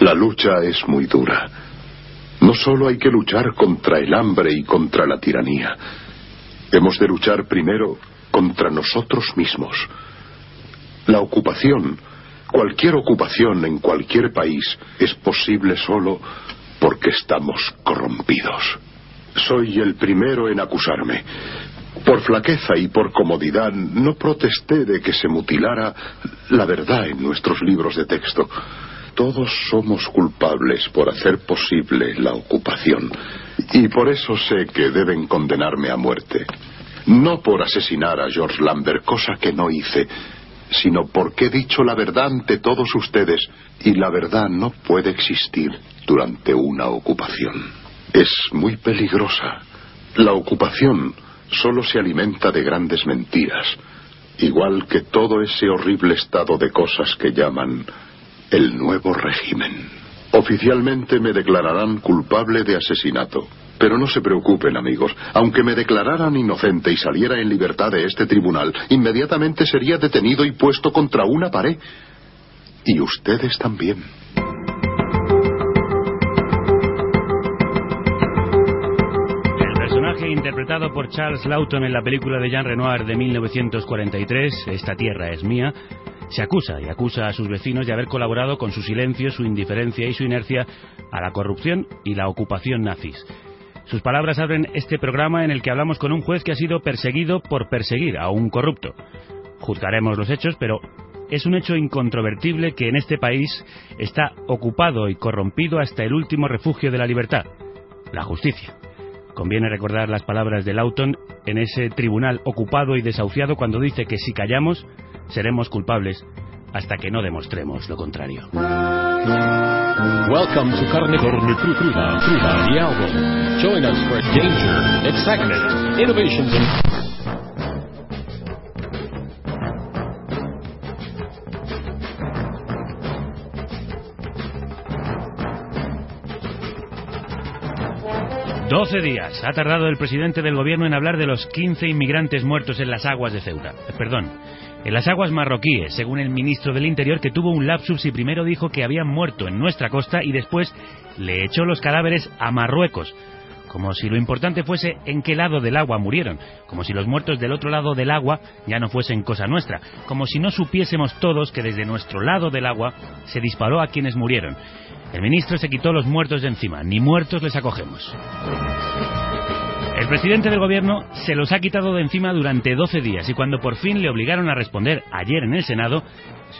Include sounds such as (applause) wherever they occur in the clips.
La lucha es muy dura. No solo hay que luchar contra el hambre y contra la tiranía. Hemos de luchar primero contra nosotros mismos. La ocupación, cualquier ocupación en cualquier país, es posible solo porque estamos corrompidos. Soy el primero en acusarme. Por flaqueza y por comodidad no protesté de que se mutilara la verdad en nuestros libros de texto. Todos somos culpables por hacer posible la ocupación. Y por eso sé que deben condenarme a muerte. No por asesinar a George Lambert, cosa que no hice, sino porque he dicho la verdad ante todos ustedes y la verdad no puede existir durante una ocupación. Es muy peligrosa. La ocupación solo se alimenta de grandes mentiras, igual que todo ese horrible estado de cosas que llaman el nuevo régimen. Oficialmente me declararán culpable de asesinato. Pero no se preocupen, amigos. Aunque me declararan inocente y saliera en libertad de este tribunal, inmediatamente sería detenido y puesto contra una pared. Y ustedes también. El personaje interpretado por Charles Lawton en la película de Jean Renoir de 1943, Esta tierra es mía, se acusa y acusa a sus vecinos de haber colaborado con su silencio, su indiferencia y su inercia a la corrupción y la ocupación nazis. Sus palabras abren este programa en el que hablamos con un juez que ha sido perseguido por perseguir a un corrupto. Juzgaremos los hechos, pero es un hecho incontrovertible que en este país está ocupado y corrompido hasta el último refugio de la libertad, la justicia. Conviene recordar las palabras de Lawton en ese tribunal ocupado y desahuciado cuando dice que si callamos seremos culpables hasta que no demostremos lo contrario. Welcome to Carne Carne Cruda, Cruda, the album. Join us for danger, excitement, innovations and... 12 días ha tardado el presidente del gobierno en hablar de los 15 inmigrantes muertos en las aguas de Ceuta. Eh, perdón, en las aguas marroquíes, según el ministro del Interior, que tuvo un lapsus y primero dijo que habían muerto en nuestra costa y después le echó los cadáveres a Marruecos. Como si lo importante fuese en qué lado del agua murieron, como si los muertos del otro lado del agua ya no fuesen cosa nuestra, como si no supiésemos todos que desde nuestro lado del agua se disparó a quienes murieron. El ministro se quitó los muertos de encima, ni muertos les acogemos. El presidente del gobierno se los ha quitado de encima durante 12 días y cuando por fin le obligaron a responder ayer en el Senado,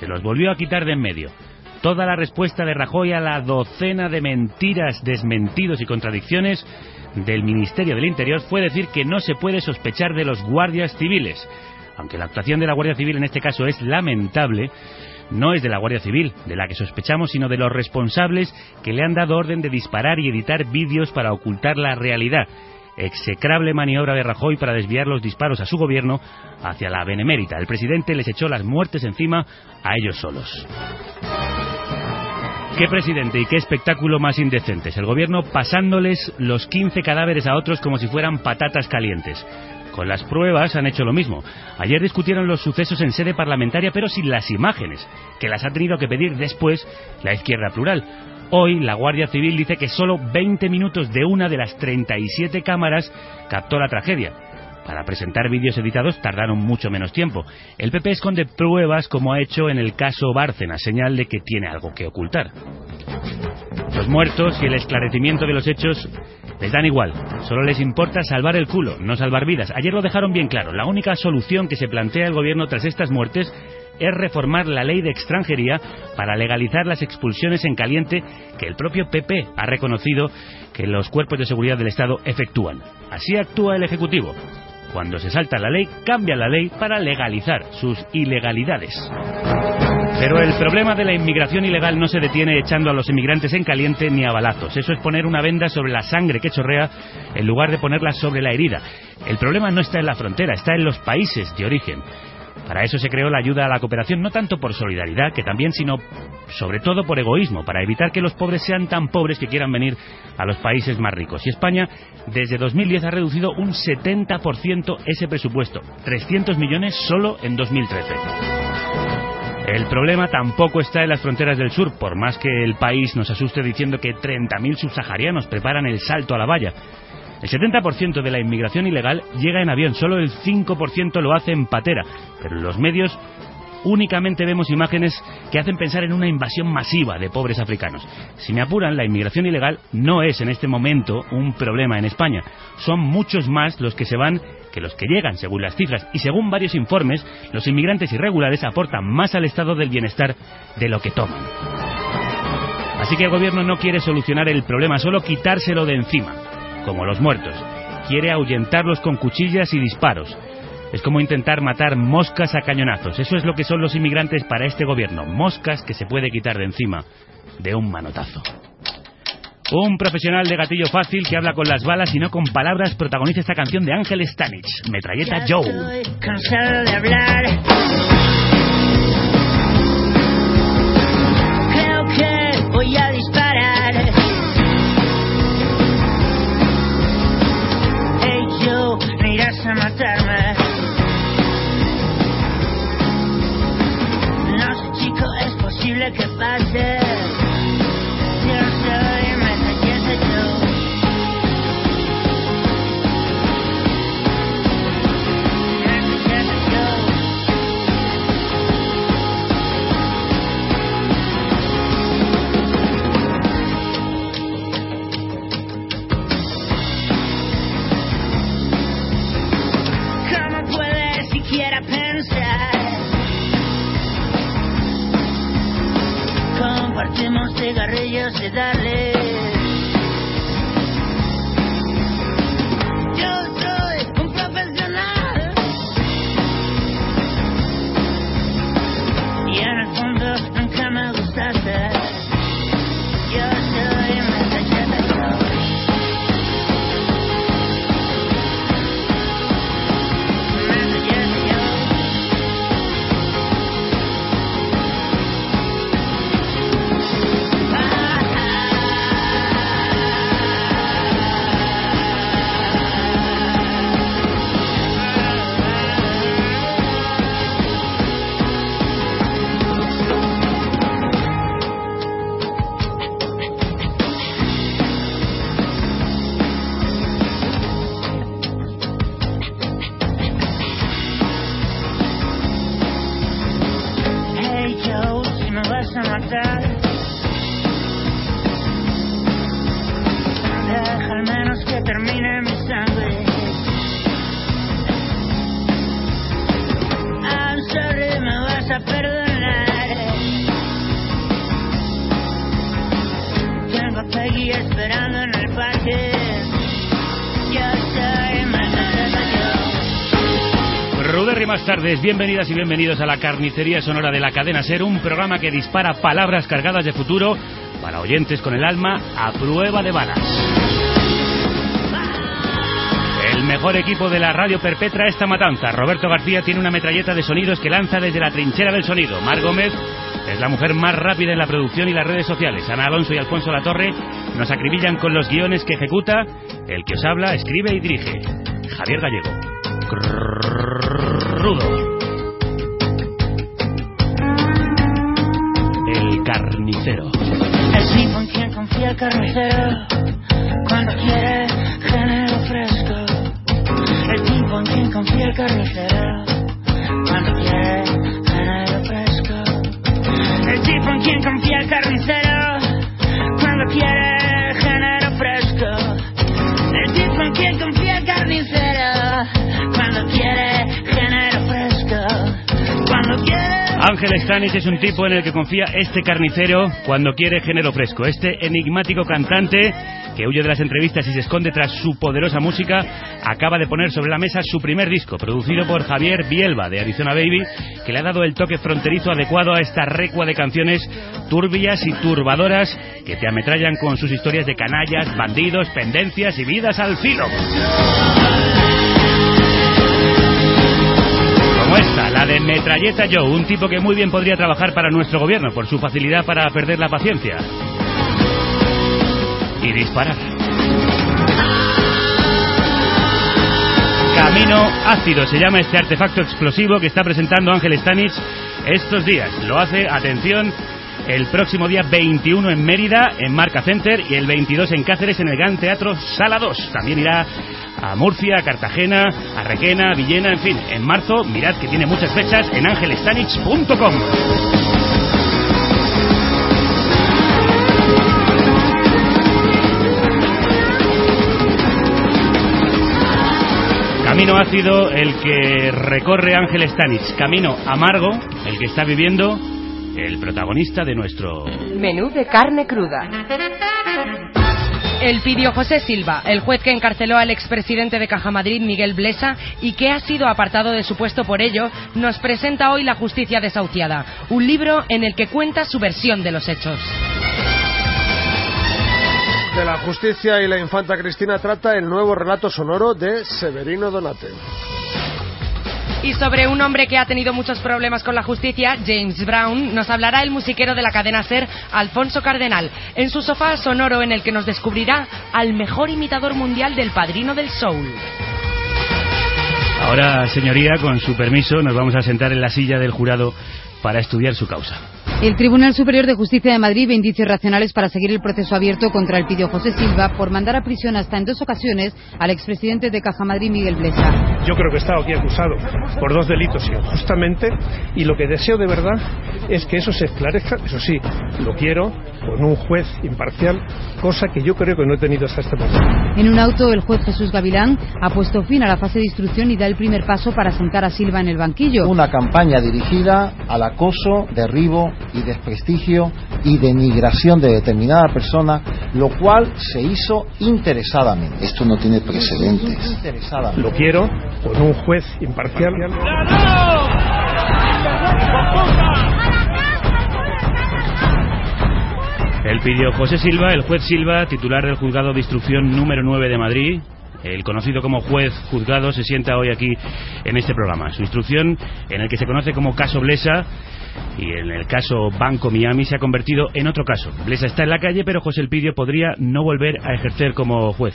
se los volvió a quitar de en medio. Toda la respuesta de Rajoy a la docena de mentiras, desmentidos y contradicciones del Ministerio del Interior fue decir que no se puede sospechar de los guardias civiles. Aunque la actuación de la Guardia Civil en este caso es lamentable, no es de la Guardia Civil, de la que sospechamos, sino de los responsables que le han dado orden de disparar y editar vídeos para ocultar la realidad. Execrable maniobra de Rajoy para desviar los disparos a su gobierno hacia la Benemérita. El presidente les echó las muertes encima a ellos solos. Qué presidente y qué espectáculo más indecentes. El gobierno pasándoles los 15 cadáveres a otros como si fueran patatas calientes. Con las pruebas han hecho lo mismo. Ayer discutieron los sucesos en sede parlamentaria, pero sin las imágenes, que las ha tenido que pedir después la izquierda plural. Hoy la Guardia Civil dice que solo 20 minutos de una de las 37 cámaras captó la tragedia. Para presentar vídeos editados tardaron mucho menos tiempo. El PP esconde pruebas como ha hecho en el caso Bárcena, señal de que tiene algo que ocultar. Los muertos y el esclarecimiento de los hechos les dan igual, solo les importa salvar el culo, no salvar vidas. Ayer lo dejaron bien claro, la única solución que se plantea el gobierno tras estas muertes es reformar la ley de extranjería para legalizar las expulsiones en caliente que el propio PP ha reconocido que los cuerpos de seguridad del Estado efectúan. Así actúa el Ejecutivo. Cuando se salta la ley, cambia la ley para legalizar sus ilegalidades. Pero el problema de la inmigración ilegal no se detiene echando a los inmigrantes en caliente ni a balazos. Eso es poner una venda sobre la sangre que chorrea en lugar de ponerla sobre la herida. El problema no está en la frontera, está en los países de origen. Para eso se creó la ayuda a la cooperación, no tanto por solidaridad, que también, sino sobre todo por egoísmo, para evitar que los pobres sean tan pobres que quieran venir a los países más ricos. Y España, desde 2010, ha reducido un 70% ese presupuesto, 300 millones solo en 2013. El problema tampoco está en las fronteras del sur, por más que el país nos asuste diciendo que 30.000 subsaharianos preparan el salto a la valla. El 70% de la inmigración ilegal llega en avión, solo el 5% lo hace en patera, pero en los medios únicamente vemos imágenes que hacen pensar en una invasión masiva de pobres africanos. Si me apuran, la inmigración ilegal no es en este momento un problema en España. Son muchos más los que se van que los que llegan, según las cifras. Y según varios informes, los inmigrantes irregulares aportan más al estado del bienestar de lo que toman. Así que el gobierno no quiere solucionar el problema, solo quitárselo de encima, como los muertos. Quiere ahuyentarlos con cuchillas y disparos. Es como intentar matar moscas a cañonazos. Eso es lo que son los inmigrantes para este gobierno. Moscas que se puede quitar de encima de un manotazo. Un profesional de gatillo fácil que habla con las balas y no con palabras protagoniza esta canción de Ángel Stanich, Metralleta Joe. cansado de hablar. Creo que voy a disparar. A matarme. No sé chico, es posible que pase. Tardes, bienvenidas y bienvenidos a la carnicería sonora de la cadena Ser, un programa que dispara palabras cargadas de futuro para oyentes con el alma a prueba de balas. El mejor equipo de la radio perpetra esta matanza. Roberto García tiene una metralleta de sonidos que lanza desde la trinchera del sonido. Mar Gómez es la mujer más rápida en la producción y las redes sociales. Ana Alonso y Alfonso Latorre nos acribillan con los guiones que ejecuta el que os habla, escribe y dirige. Javier Gallego. Rudo. El carnicero. El carnicero Stanich es un tipo en el que confía este carnicero cuando quiere género fresco. Este enigmático cantante que huye de las entrevistas y se esconde tras su poderosa música, acaba de poner sobre la mesa su primer disco, producido por Javier Bielba de Arizona Baby, que le ha dado el toque fronterizo adecuado a esta recua de canciones turbias y turbadoras que te ametrallan con sus historias de canallas, bandidos, pendencias y vidas al filo. La de Metralleta Joe, un tipo que muy bien podría trabajar para nuestro gobierno por su facilidad para perder la paciencia. Y disparar. Camino ácido se llama este artefacto explosivo que está presentando Ángel Stanich estos días. Lo hace, atención, el próximo día 21 en Mérida, en Marca Center, y el 22 en Cáceres, en el Gran Teatro Sala 2. También irá a Murcia, a Cartagena, a Requena, a Villena, en fin. En marzo, mirad que tiene muchas fechas en angelestanich.com. Camino ácido el que recorre Ángel Stanich. Camino amargo el que está viviendo el protagonista de nuestro menú de carne cruda. El pidió José Silva, el juez que encarceló al expresidente de Caja Madrid, Miguel Blesa, y que ha sido apartado de su puesto por ello, nos presenta hoy La Justicia Desahuciada, un libro en el que cuenta su versión de los hechos. De la justicia y la infanta Cristina trata el nuevo relato sonoro de Severino Donate. Y sobre un hombre que ha tenido muchos problemas con la justicia, James Brown, nos hablará el musiquero de la cadena Ser, Alfonso Cardenal, en su sofá sonoro en el que nos descubrirá al mejor imitador mundial del padrino del soul. Ahora, señoría, con su permiso, nos vamos a sentar en la silla del jurado para estudiar su causa. El Tribunal Superior de Justicia de Madrid ve indicios racionales para seguir el proceso abierto contra el pidio José Silva por mandar a prisión hasta en dos ocasiones al expresidente de Caja Madrid, Miguel Blesa. Yo creo que he estado aquí acusado por dos delitos injustamente y lo que deseo de verdad es que eso se esclarezca. Eso sí, lo quiero con un juez imparcial, cosa que yo creo que no he tenido hasta este momento. En un auto, el juez Jesús Gavilán ha puesto fin a la fase de instrucción y da el primer paso para sentar a Silva en el banquillo. Una campaña dirigida al acoso, derribo y desprestigio y denigración de determinada persona, lo cual se hizo interesadamente. Esto no tiene precedentes. Lo quiero con un juez imparcial. El pidió José Silva, el juez Silva, titular del juzgado de instrucción número 9 de Madrid, el conocido como juez juzgado, se sienta hoy aquí en este programa. Su instrucción, en el que se conoce como caso Blesa, y en el caso Banco Miami se ha convertido en otro caso. Blesa está en la calle, pero José Elpidio podría no volver a ejercer como juez.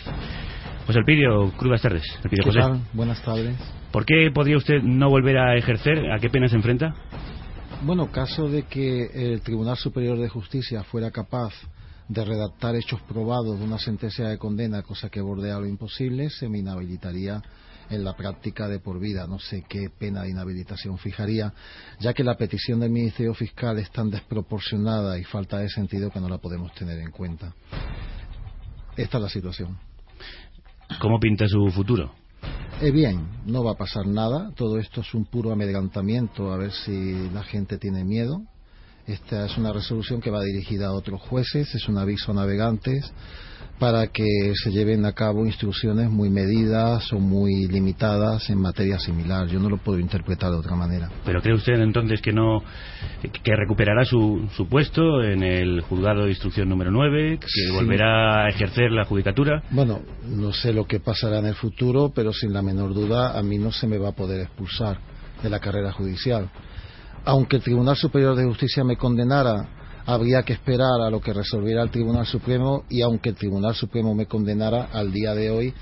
José Elpidio, crudas tardes. ¿Qué tal? Buenas tardes. ¿Por qué podría usted no volver a ejercer? ¿A qué pena se enfrenta? Bueno, caso de que el Tribunal Superior de Justicia fuera capaz de redactar hechos probados de una sentencia de condena, cosa que bordea lo imposible, se me inhabilitaría en la práctica de por vida. No sé qué pena de inhabilitación fijaría, ya que la petición del Ministerio Fiscal es tan desproporcionada y falta de sentido que no la podemos tener en cuenta. Esta es la situación. ¿Cómo pinta su futuro? Eh, bien, no va a pasar nada. Todo esto es un puro amedrentamiento a ver si la gente tiene miedo. Esta es una resolución que va dirigida a otros jueces, es un aviso a navegantes para que se lleven a cabo instrucciones muy medidas o muy limitadas en materia similar. Yo no lo puedo interpretar de otra manera. ¿Pero cree usted entonces que no que recuperará su, su puesto en el juzgado de instrucción número 9, que volverá a ejercer la judicatura? Bueno, no sé lo que pasará en el futuro, pero sin la menor duda a mí no se me va a poder expulsar de la carrera judicial. Aunque el Tribunal Superior de Justicia me condenara habría que esperar a lo que resolviera el Tribunal Supremo y aunque el Tribunal Supremo me condenara al día de hoy,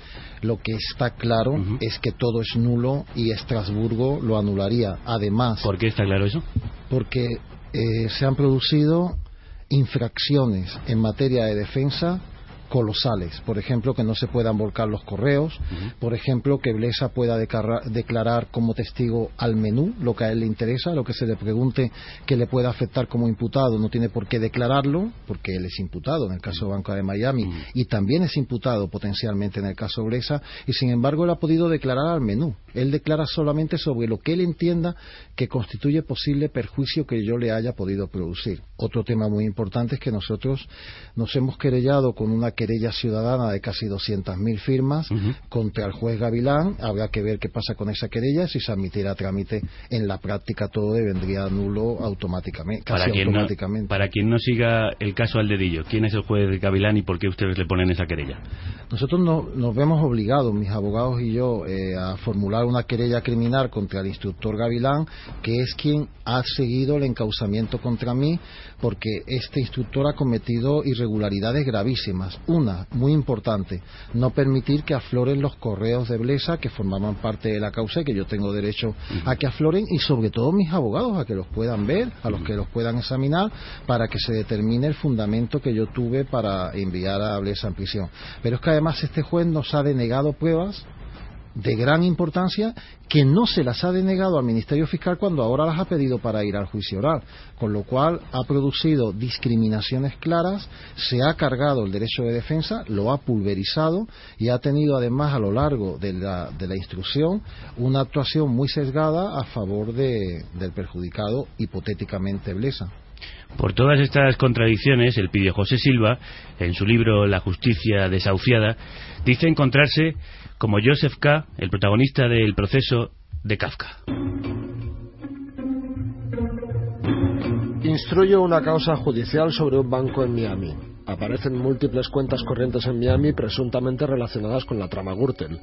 lo que está claro es que todo es nulo y Estrasburgo lo anularía. Además. ¿Por qué está claro eso? Porque eh, se han producido infracciones en materia de defensa colosales. Por ejemplo, que no se puedan volcar los correos. Por ejemplo, que Blesa pueda declarar, como testigo al menú, lo que a él le interesa, lo que se le pregunte que le pueda afectar como imputado. No tiene por qué declararlo, porque él es imputado en el caso de Banco de Miami y también es imputado potencialmente en el caso Blesa. Y sin embargo, él ha podido declarar al menú. Él declara solamente sobre lo que él entienda que constituye posible perjuicio que yo le haya podido producir. Otro tema muy importante es que nosotros nos hemos querellado con una querella ciudadana de casi 200.000 firmas contra el juez Gavilán. Habrá que ver qué pasa con esa querella. Si se admitiera trámite en la práctica todo vendría nulo automáticamente. para, quien automáticamente. No, para quien no siga el caso al dedillo, ¿quién es el juez Gavilán y por qué ustedes le ponen esa querella? Nosotros nos vemos obligados, mis abogados y yo, eh, a formular una querella criminal contra el instructor Gavilán, que es quien ha seguido el encausamiento contra mí, porque este instructor ha cometido irregularidades gravísimas. Una, muy importante, no permitir que afloren los correos de Blesa que formaban parte de la causa y que yo tengo derecho a que afloren y sobre todo mis abogados a que los puedan ver, a los que los puedan examinar para que se determine el fundamento que yo tuve para enviar a Blesa en prisión. Pero es que además este juez nos ha denegado pruebas de gran importancia que no se las ha denegado al Ministerio Fiscal cuando ahora las ha pedido para ir al juicio oral, con lo cual ha producido discriminaciones claras, se ha cargado el derecho de defensa, lo ha pulverizado y ha tenido además a lo largo de la, de la instrucción una actuación muy sesgada a favor de, del perjudicado hipotéticamente Blesa. Por todas estas contradicciones, el pidió José Silva, en su libro La justicia desahuciada, dice encontrarse como Joseph K., el protagonista del proceso de Kafka. Instruyo una causa judicial sobre un banco en Miami. Aparecen múltiples cuentas corrientes en Miami presuntamente relacionadas con la trama Gürtel.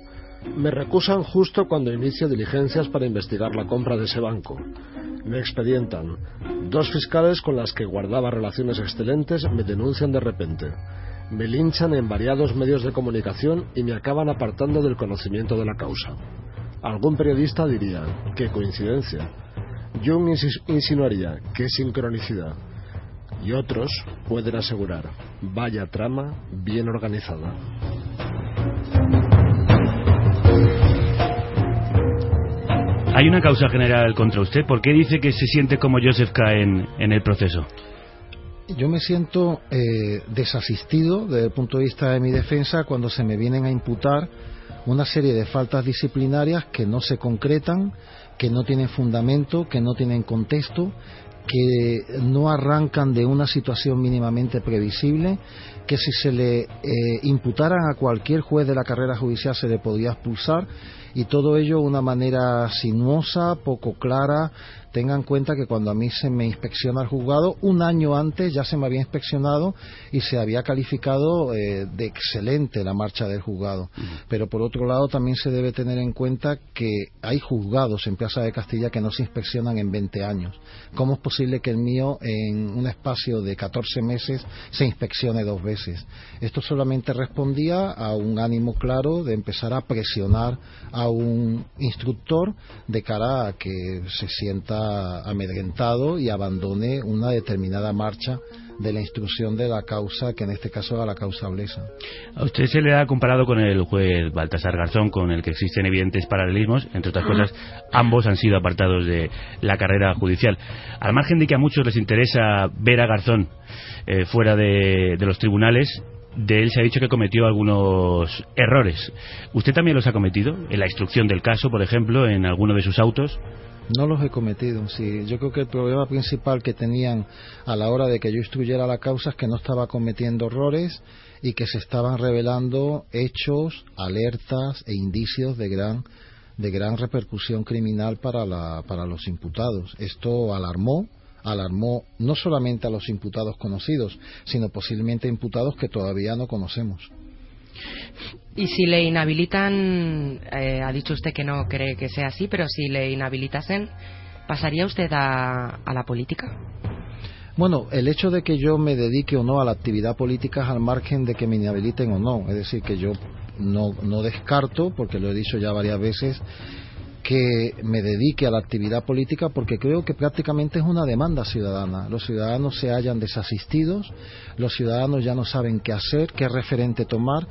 Me recusan justo cuando inicio diligencias para investigar la compra de ese banco. Me expedientan. Dos fiscales con las que guardaba relaciones excelentes me denuncian de repente me linchan en variados medios de comunicación y me acaban apartando del conocimiento de la causa. Algún periodista diría, qué coincidencia. Jung insinuaría, qué sincronicidad. Y otros pueden asegurar, vaya trama bien organizada. Hay una causa general contra usted. ¿Por qué dice que se siente como Joseph K. en, en el proceso? Yo me siento eh, desasistido desde el punto de vista de mi defensa cuando se me vienen a imputar una serie de faltas disciplinarias que no se concretan, que no tienen fundamento, que no tienen contexto, que no arrancan de una situación mínimamente previsible, que si se le eh, imputaran a cualquier juez de la carrera judicial se le podría expulsar y todo ello una manera sinuosa, poco clara, tengan en cuenta que cuando a mí se me inspecciona el juzgado, un año antes ya se me había inspeccionado y se había calificado eh, de excelente la marcha del juzgado. Pero por otro lado también se debe tener en cuenta que hay juzgados en Plaza de Castilla que no se inspeccionan en 20 años. ¿Cómo es posible que el mío en un espacio de 14 meses se inspeccione dos veces? Esto solamente respondía a un ánimo claro de empezar a presionar a un instructor de cara a que se sienta amedrentado y abandone una determinada marcha de la instrucción de la causa, que en este caso era la causa blesa. A usted se le ha comparado con el juez Baltasar Garzón, con el que existen evidentes paralelismos. Entre otras cosas, ambos han sido apartados de la carrera judicial. Al margen de que a muchos les interesa ver a Garzón eh, fuera de, de los tribunales, de él se ha dicho que cometió algunos errores. ¿Usted también los ha cometido? En la instrucción del caso, por ejemplo, en alguno de sus autos. No los he cometido, sí. Yo creo que el problema principal que tenían a la hora de que yo instruyera la causa es que no estaba cometiendo errores y que se estaban revelando hechos, alertas e indicios de gran de gran repercusión criminal para, la, para los imputados. Esto alarmó, alarmó no solamente a los imputados conocidos, sino posiblemente imputados que todavía no conocemos. Y si le inhabilitan, eh, ha dicho usted que no cree que sea así, pero si le inhabilitasen, ¿pasaría usted a, la política? Bueno, el hecho de que yo me dedique o no a la actividad política es al margen de que me inhabiliten o no. Es decir, que yo no, no descarto, porque lo he dicho ya varias veces, que me dedique a la actividad política porque creo que prácticamente es una demanda ciudadana. Los ciudadanos se hallan desasistidos, los ciudadanos ya no saben qué hacer, qué referente tomar.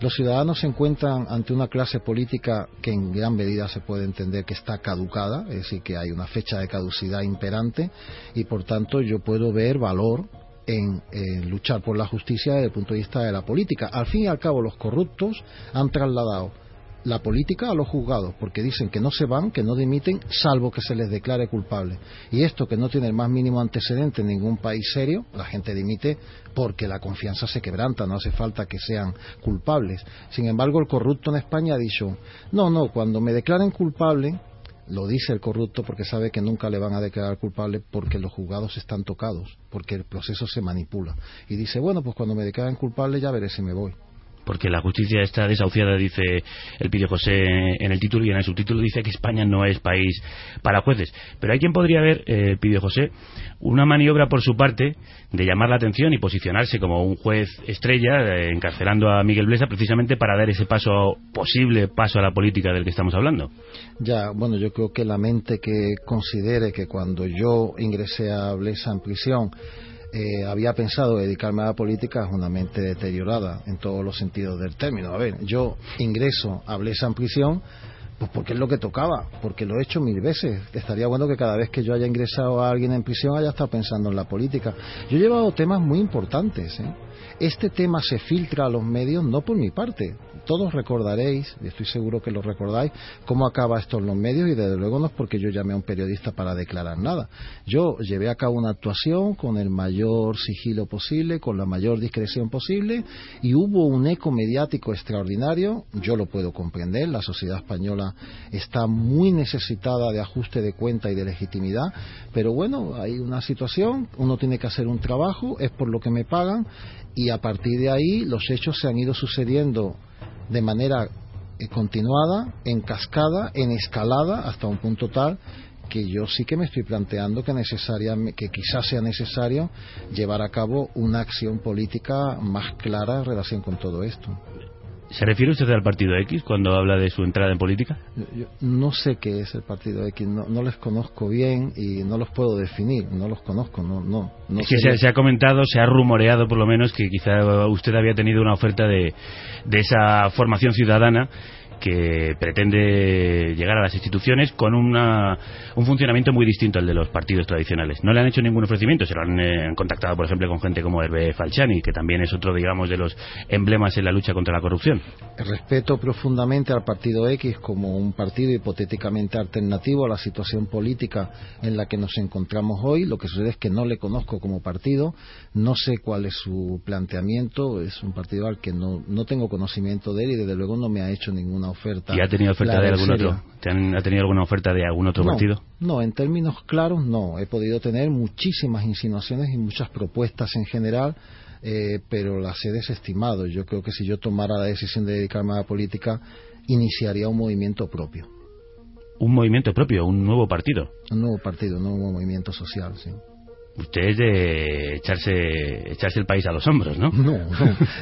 Los ciudadanos se encuentran ante una clase política que en gran medida se puede entender que está caducada, es decir, que hay una fecha de caducidad imperante y por tanto yo puedo ver valor en, en, luchar por la justicia desde el punto de vista de la política. Al fin y al cabo, los corruptos han trasladado la política a los juzgados, porque dicen que no se van, que no dimiten, salvo que se les declare culpable. Y esto que no tiene el más mínimo antecedente en ningún país serio, la gente dimite porque la confianza se quebranta, no hace falta que sean culpables. Sin embargo, el corrupto en España ha dicho, no, no, cuando me declaren culpable, lo dice el corrupto porque sabe que nunca le van a declarar culpable porque los juzgados están tocados, porque el proceso se manipula. Y dice, bueno, pues cuando me declaren culpable ya veré si me voy porque la justicia está desahuciada, dice el Pidio José en el título y en el subtítulo dice que España no es país para jueces. Pero hay quien podría ver, eh, José, una maniobra por su parte de llamar la atención y posicionarse como un juez estrella, eh, encarcelando a Miguel Blesa precisamente para dar ese paso, posible paso a la política del que estamos hablando. Ya, bueno, yo creo que la mente que considere que cuando yo ingresé a Blesa en prisión, eh, había pensado dedicarme a la política es una mente deteriorada en todos los sentidos del término. A ver, yo ingreso a Blesa en prisión pues porque es lo que tocaba, porque lo he hecho mil veces. Estaría bueno que cada vez que yo haya ingresado a alguien en prisión haya estado pensando en la política. Yo he llevado temas muy importantes. ¿eh? Este tema se filtra a los medios no por mi parte. Todos recordaréis, y estoy seguro que lo recordáis, cómo acaba esto en los medios y desde luego no es porque yo llamé a un periodista para declarar nada. Yo llevé a cabo una actuación con el mayor sigilo posible, con la mayor discreción posible y hubo un eco mediático extraordinario. Yo lo puedo comprender, la sociedad española está muy necesitada de ajuste de cuenta y de legitimidad, pero bueno, hay una situación, uno tiene que hacer un trabajo, es por lo que me pagan y a partir de ahí los hechos se han ido sucediendo de manera eh, continuada, en cascada, en escalada, hasta un punto tal que yo sí que me estoy planteando que, necesaria, que quizás sea necesario llevar a cabo una acción política más clara en relación con todo esto. ¿Se refiere usted al Partido X cuando habla de su entrada en política? no sé qué es el Partido X, no, les conozco bien y no los puedo definir, no los conozco, no, no. no es que se, ha comentado, se ha rumoreado por lo menos que quizá usted había tenido una oferta de, de esa formación ciudadana que pretende llegar a las instituciones con una, un funcionamiento muy distinto al de los partidos tradicionales. No le han hecho ningún ofrecimiento, se lo han, eh, contactado, por ejemplo, con gente como Hervé Falciani, que también es otro, digamos, de los emblemas en la lucha contra la corrupción. Respeto profundamente al Partido X como un partido hipotéticamente alternativo a la situación política en la que nos encontramos hoy. Lo que sucede es que no le conozco como partido, no sé cuál es su planteamiento, es un partido al que no, no tengo conocimiento de él y desde luego no me ha hecho ninguna oferta. ¿Y ha tenido oferta de algún otro? ¿Ha tenido alguna oferta de algún otro partido? No, en términos claros no. He podido tener muchísimas insinuaciones y muchas propuestas en general, eh, pero las he desestimado. Yo creo que si yo tomara la decisión de dedicarme a la política, iniciaría un movimiento propio. ¿Un movimiento propio? ¿Un nuevo partido? Un nuevo partido, un nuevo movimiento social, sí. Usted es de echarse, echarse el país a los hombros, ¿no? No,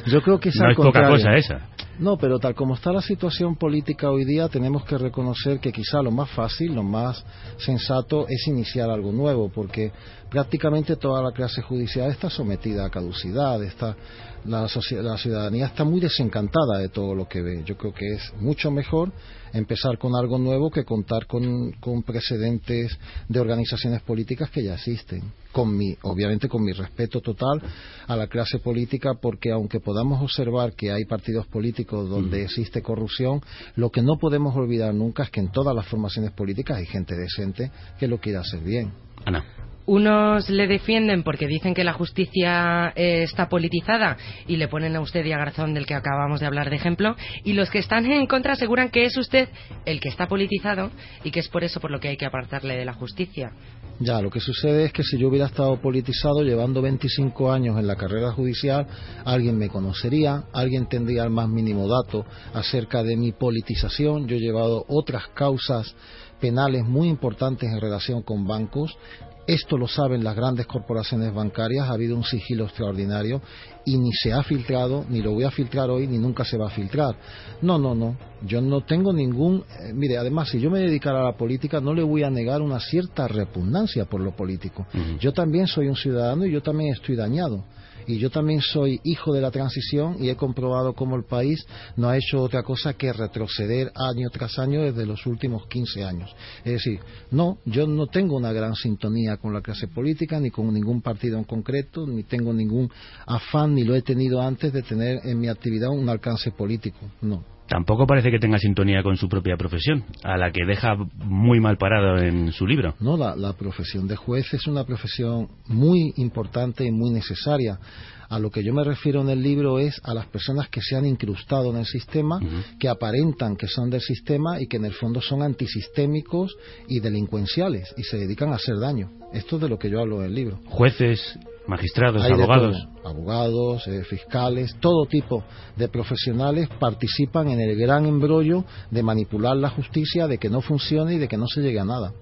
yo creo que (laughs) no es poca cosa esa. No, pero tal como está la situación política hoy día, tenemos que reconocer que quizá lo más fácil, lo más sensato es iniciar algo nuevo, porque prácticamente toda la clase judicial está sometida a caducidad, está, la, la ciudadanía está muy desencantada de todo lo que ve. Yo creo que es mucho mejor empezar con algo nuevo que contar con, precedentes de organizaciones políticas que ya existen. Con mi, obviamente con mi respeto total a la clase política, porque aunque podamos observar que hay partidos políticos donde existe corrupción, lo que no podemos olvidar nunca es que en todas las formaciones políticas hay gente decente que lo quiere hacer bien. Ana. Unos le defienden porque dicen que la justicia eh, está politizada y le ponen a usted y a Garzón del que acabamos de hablar de ejemplo, y los que están en contra aseguran que es usted el que está politizado y que es por eso por lo que hay que apartarle de la justicia. Ya, lo que sucede es que si yo hubiera estado politizado llevando 25 años en la carrera judicial, alguien me conocería, alguien tendría el más mínimo dato acerca de mi politización. Yo he llevado otras causas penales muy importantes en relación con bancos esto lo saben las grandes corporaciones bancarias, ha habido un sigilo extraordinario y ni se ha filtrado, ni lo voy a filtrar hoy, ni nunca se va a filtrar. No, no, no. Yo no tengo ningún. Eh, mire, además, si yo me dedicara a la política, no le voy a negar una cierta repugnancia por lo político. Yo también soy un ciudadano y yo también estoy dañado y yo también soy hijo de la transición y he comprobado cómo el país no ha hecho otra cosa que retroceder año tras año desde los últimos 15 años. Es decir, no, yo no tengo una gran sintonía con la clase política ni con ningún partido en concreto, ni tengo ningún afán ni lo he tenido antes de tener en mi actividad un alcance político, no tampoco parece que tenga sintonía con su propia profesión, a la que deja muy mal parado en su libro. No, la, profesión de juez es una profesión muy importante y muy necesaria. A lo que yo me refiero en el libro es a las personas que se han incrustado en el sistema, que aparentan que son del sistema y que en el fondo son antisistémicos y delincuenciales y se dedican a hacer daño. Esto es de lo que yo hablo en el libro. Jueces, magistrados, Hay abogados. Abogados, eh, fiscales, todo tipo de profesionales participan en el gran embrollo de manipular la justicia, de que no funcione y de que no se llegue a nada.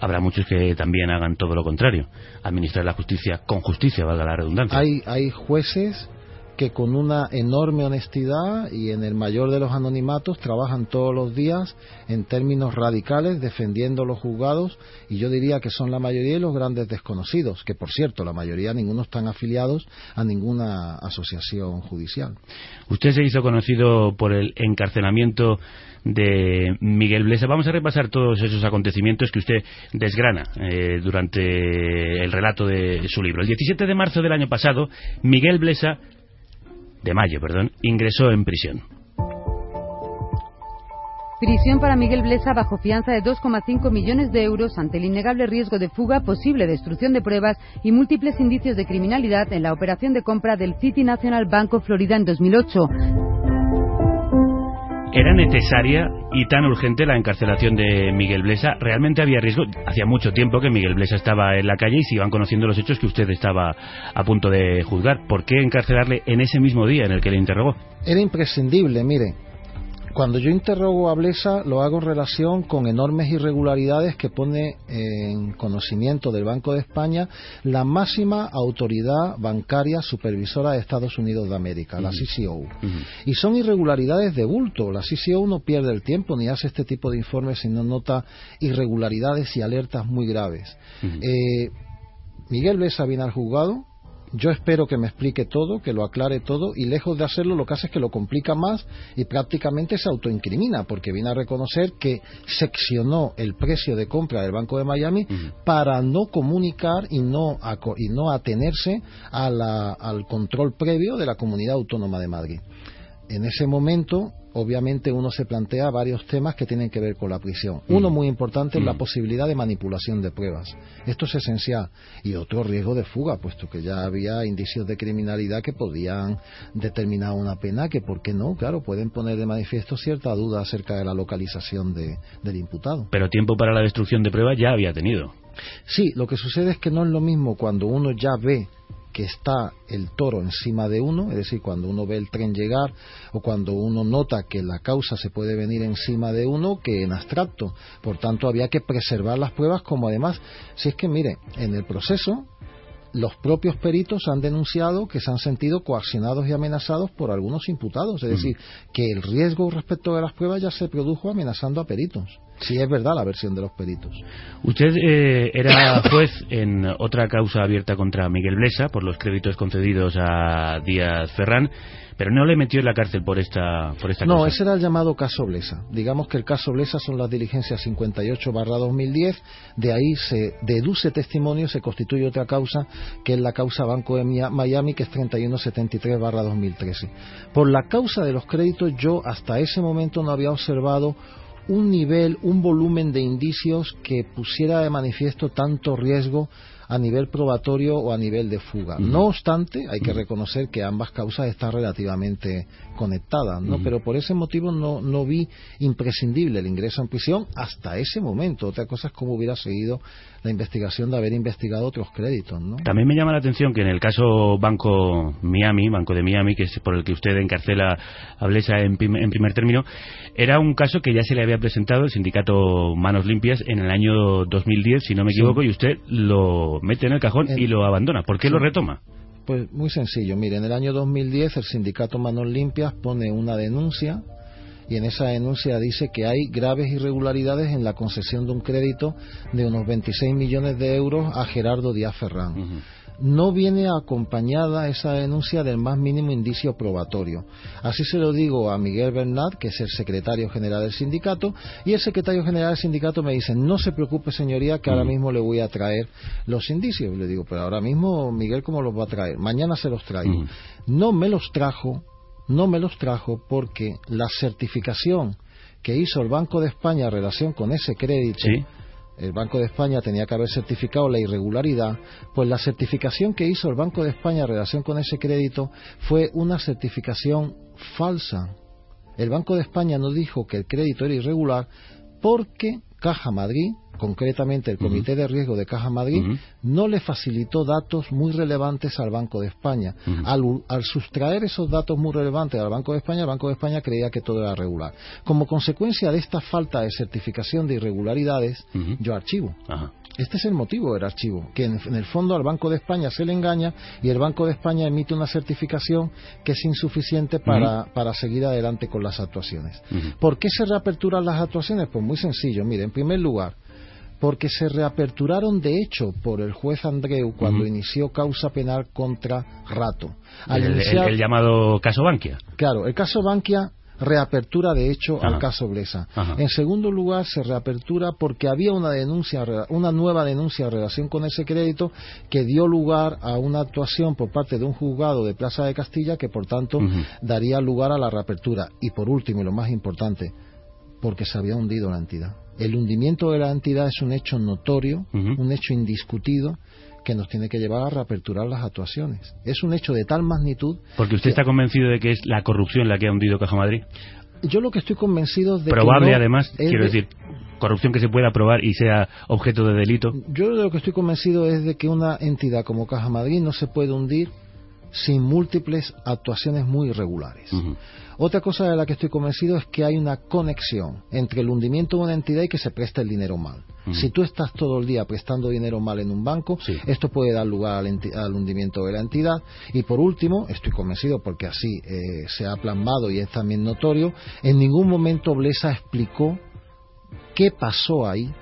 Habrá muchos que también hagan todo lo contrario, administrar la justicia con justicia, valga la redundancia. Hay, hay jueces que con una enorme honestidad y en el mayor de los anonimatos trabajan todos los días en términos radicales defendiendo los juzgados y yo diría que son la mayoría de los grandes desconocidos, que por cierto la mayoría ninguno están afiliados a ninguna asociación judicial. Usted se hizo conocido por el encarcelamiento de Miguel Blesa. Vamos a repasar todos esos acontecimientos que usted desgrana eh, durante el relato de su libro. El 17 de marzo del año pasado, Miguel Blesa, de mayo, perdón, ingresó en prisión. Prisión para Miguel Blesa bajo fianza de 2,5 millones de euros ante el innegable riesgo de fuga, posible destrucción de pruebas y múltiples indicios de criminalidad en la operación de compra del City National Bank of Florida en 2008. ¿Era necesaria y tan urgente la encarcelación de Miguel Blesa? ¿Realmente había riesgo? Hacía mucho tiempo que Miguel Blesa estaba en la calle y se iban conociendo los hechos que usted estaba a punto de juzgar. ¿Por qué encarcelarle en ese mismo día en el que le interrogó? Era imprescindible, mire. Cuando yo interrogo a Blesa lo hago en relación con enormes irregularidades que pone en conocimiento del Banco de España la máxima autoridad bancaria supervisora de Estados Unidos de América, la CCO. Y son irregularidades de bulto. La CCO no pierde el tiempo ni hace este tipo de informes si no nota irregularidades y alertas muy graves. Eh, Miguel Blesa viene al juzgado, yo espero que me explique todo, que lo aclare todo, y lejos de hacerlo lo que hace es que lo complica más y prácticamente se autoincrimina, porque viene a reconocer que seccionó el precio de compra del Banco de Miami para no comunicar y no, y no atenerse a la- al control previo de la Comunidad Autónoma de Madrid. En ese momento, obviamente, uno se plantea varios temas que tienen que ver con la prisión. Uno muy importante es la posibilidad de manipulación de pruebas. Esto es esencial. Y otro riesgo de fuga, puesto que ya había indicios de criminalidad que podían determinar una pena que, ¿por qué no? Claro, pueden poner de manifiesto cierta duda acerca de la localización de- del imputado. Pero tiempo para la destrucción de pruebas ya había tenido. Sí, lo que sucede es que no es lo mismo cuando uno ya ve que está el toro encima de uno, es decir, cuando uno ve el tren llegar o cuando uno nota que la causa se puede venir encima de uno que en abstracto. Por tanto, había que preservar las pruebas como además, si es que mire, en el proceso los propios peritos han denunciado que se han sentido coaccionados y amenazados por algunos imputados, es decir, que el riesgo respecto de las pruebas ya se produjo amenazando a peritos. Si es verdad la versión de los peritos. Usted eh, era juez en otra causa abierta contra Miguel Blesa por los créditos concedidos a Díaz Ferrán, pero no le metió en la cárcel por esta, por esta No, ese era el llamado caso Blesa. Digamos que el caso Blesa son las diligencias 58 barra 2010, de ahí se deduce testimonio, se constituye otra causa, que es la causa Banco de Mia- Miami, que es 3173 barra 2013. Por la causa de los créditos, yo hasta ese momento no había observado un nivel, un volumen de indicios que pusiera de manifiesto tanto riesgo a nivel probatorio o a nivel de fuga. No obstante, hay que reconocer que ambas causas están relativamente conectadas, ¿no? Pero por ese motivo no, no vi imprescindible el ingreso en prisión hasta ese momento. Otra cosa es cómo hubiera seguido la investigación de haber investigado otros créditos, ¿no? También me llama la atención que en el caso Banco Miami, Banco de Miami, que es por el que usted encarcela a Blesa en, prim- en primer término, era un caso que ya se le había presentado el sindicato Manos Limpias en el año 2010, si no me Sí. equivoco, y usted lo mete en el cajón y lo abandona. ¿Por qué lo retoma? Pues muy sencillo. Mire, en el año 2010 el sindicato Manos Limpias pone una denuncia y en esa denuncia dice que hay graves irregularidades en la concesión de un crédito de unos 26 millones de euros a Gerardo Díaz Ferrán. No viene acompañada esa denuncia del más mínimo indicio probatorio. Así se lo digo a Miguel Bernat, que es el secretario general del sindicato, y el secretario general del sindicato me dice, no se preocupe señoría, que ahora mismo le voy a traer los indicios. Y le digo, pero ahora mismo Miguel, ¿cómo los va a traer? Mañana se los traigo. No me los trajo, no me los trajo porque la certificación que hizo el Banco de España en relación con ese crédito el Banco de España tenía que haber certificado la irregularidad, pues la certificación que hizo el Banco de España en relación con ese crédito fue una certificación falsa. El Banco de España no dijo que el crédito era irregular porque Caja Madrid concretamente el Comité de Riesgo de Caja Madrid, no le facilitó datos muy relevantes al Banco de España. al, al, sustraer esos datos muy relevantes al Banco de España, el Banco de España creía que todo era regular. Como consecuencia de esta falta de certificación de irregularidades, yo archivo. Este es el motivo del archivo, que en, el fondo al Banco de España se le engaña y el Banco de España emite una certificación que es insuficiente para, para seguir adelante con las actuaciones. ¿Por qué se reaperturan las actuaciones? Pues muy sencillo. Mire, en primer lugar, porque se reaperturaron de hecho por el juez Andreu cuando inició causa penal contra Rato. el, llamado caso Bankia. Claro, el caso Bankia reapertura de hecho al caso Blesa. En segundo lugar, se reapertura porque había una denuncia, una nueva denuncia en relación con ese crédito que dio lugar a una actuación por parte de un juzgado de Plaza de Castilla que, por tanto, daría lugar a la reapertura. Y por último, y lo más importante, porque se había hundido la entidad. El hundimiento de la entidad es un hecho notorio, un hecho indiscutido que nos tiene que llevar a reaperturar las actuaciones. Es un hecho de tal magnitud. Porque usted está convencido de que es la corrupción la que ha hundido Caja Madrid. Yo lo que estoy convencido de probable además, quiero decir, corrupción que se pueda probar y sea objeto de delito. Yo lo que estoy convencido es de que una entidad como Caja Madrid no se puede hundir sin múltiples actuaciones muy irregulares. Otra cosa de la que estoy convencido es que hay una conexión entre el hundimiento de una entidad y que se presta el dinero mal. Si tú estás todo el día prestando dinero mal en un banco, esto puede dar lugar al, hundimiento de la entidad. Y por último, estoy convencido porque así eh, se ha plasmado y es también notorio, en ningún momento Blesa explicó qué pasó ahí,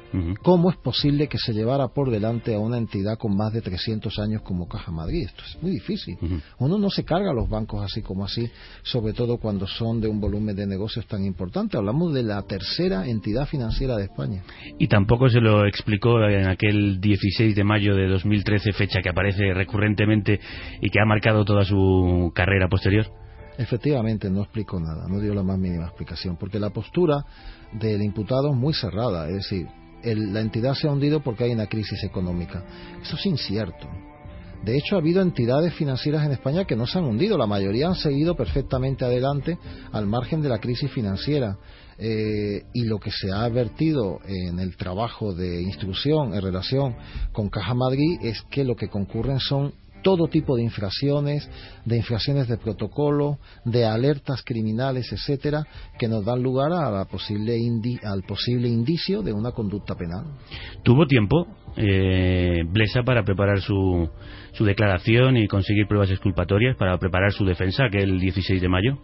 cómo es posible que se llevara por delante a una entidad con más de 300 años como Caja Madrid. Esto es muy difícil. Uno no se carga a los bancos así como así, sobre todo cuando son de un volumen de negocios tan importante. Hablamos de la tercera entidad financiera de España. Y tampoco se lo explicó en aquel 16 de mayo de 2013, fecha que aparece recurrentemente y que ha marcado toda su carrera posterior. Efectivamente, no explicó nada, no dio la más mínima explicación, porque la postura del imputado es muy cerrada, es decir, la entidad se ha hundido porque hay una crisis económica. Eso es incierto. De hecho, ha habido entidades financieras en España que no se han hundido, la mayoría han seguido perfectamente adelante al margen de la crisis financiera. Eh, y lo que se ha advertido en el trabajo de instrucción en relación con Caja Madrid es que lo que concurren son todo tipo de infracciones, de infracciones de protocolo, de alertas criminales, etcétera, que nos dan lugar a la posible al posible indicio de una conducta penal. ¿Tuvo tiempo eh, Blesa para preparar su, su declaración y conseguir pruebas exculpatorias para preparar su defensa aquel 16 de mayo?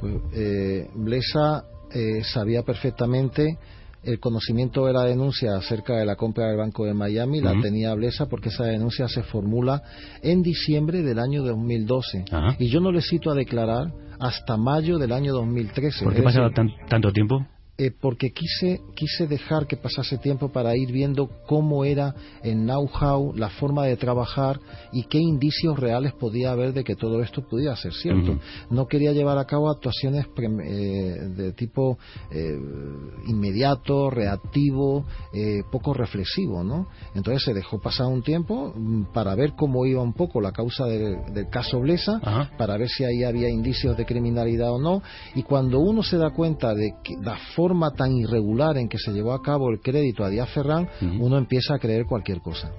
Pues, eh, Blesa eh, sabía perfectamente el conocimiento de la denuncia acerca de la compra del Banco de Miami la tenía Blesa porque esa denuncia se formula en diciembre del año 2012. Y yo no le cito a declarar hasta mayo del año 2013. ¿Por qué pasaba tanto tiempo? Eh, porque quise, quise dejar que pasase tiempo para ir viendo cómo era el know-how, la forma de trabajar y qué indicios reales podía haber de que todo esto pudiera ser cierto. No quería llevar a cabo actuaciones eh, de tipo eh, inmediato, reactivo, poco reflexivo, ¿no? Entonces se dejó pasar un tiempo mm, para ver cómo iba un poco la causa del caso Blesa, para ver si ahí había indicios de criminalidad o no, y cuando uno se da cuenta de que la forma forma tan irregular en que se llevó a cabo el crédito a Díaz Ferrán, uno empieza a creer cualquier cosa.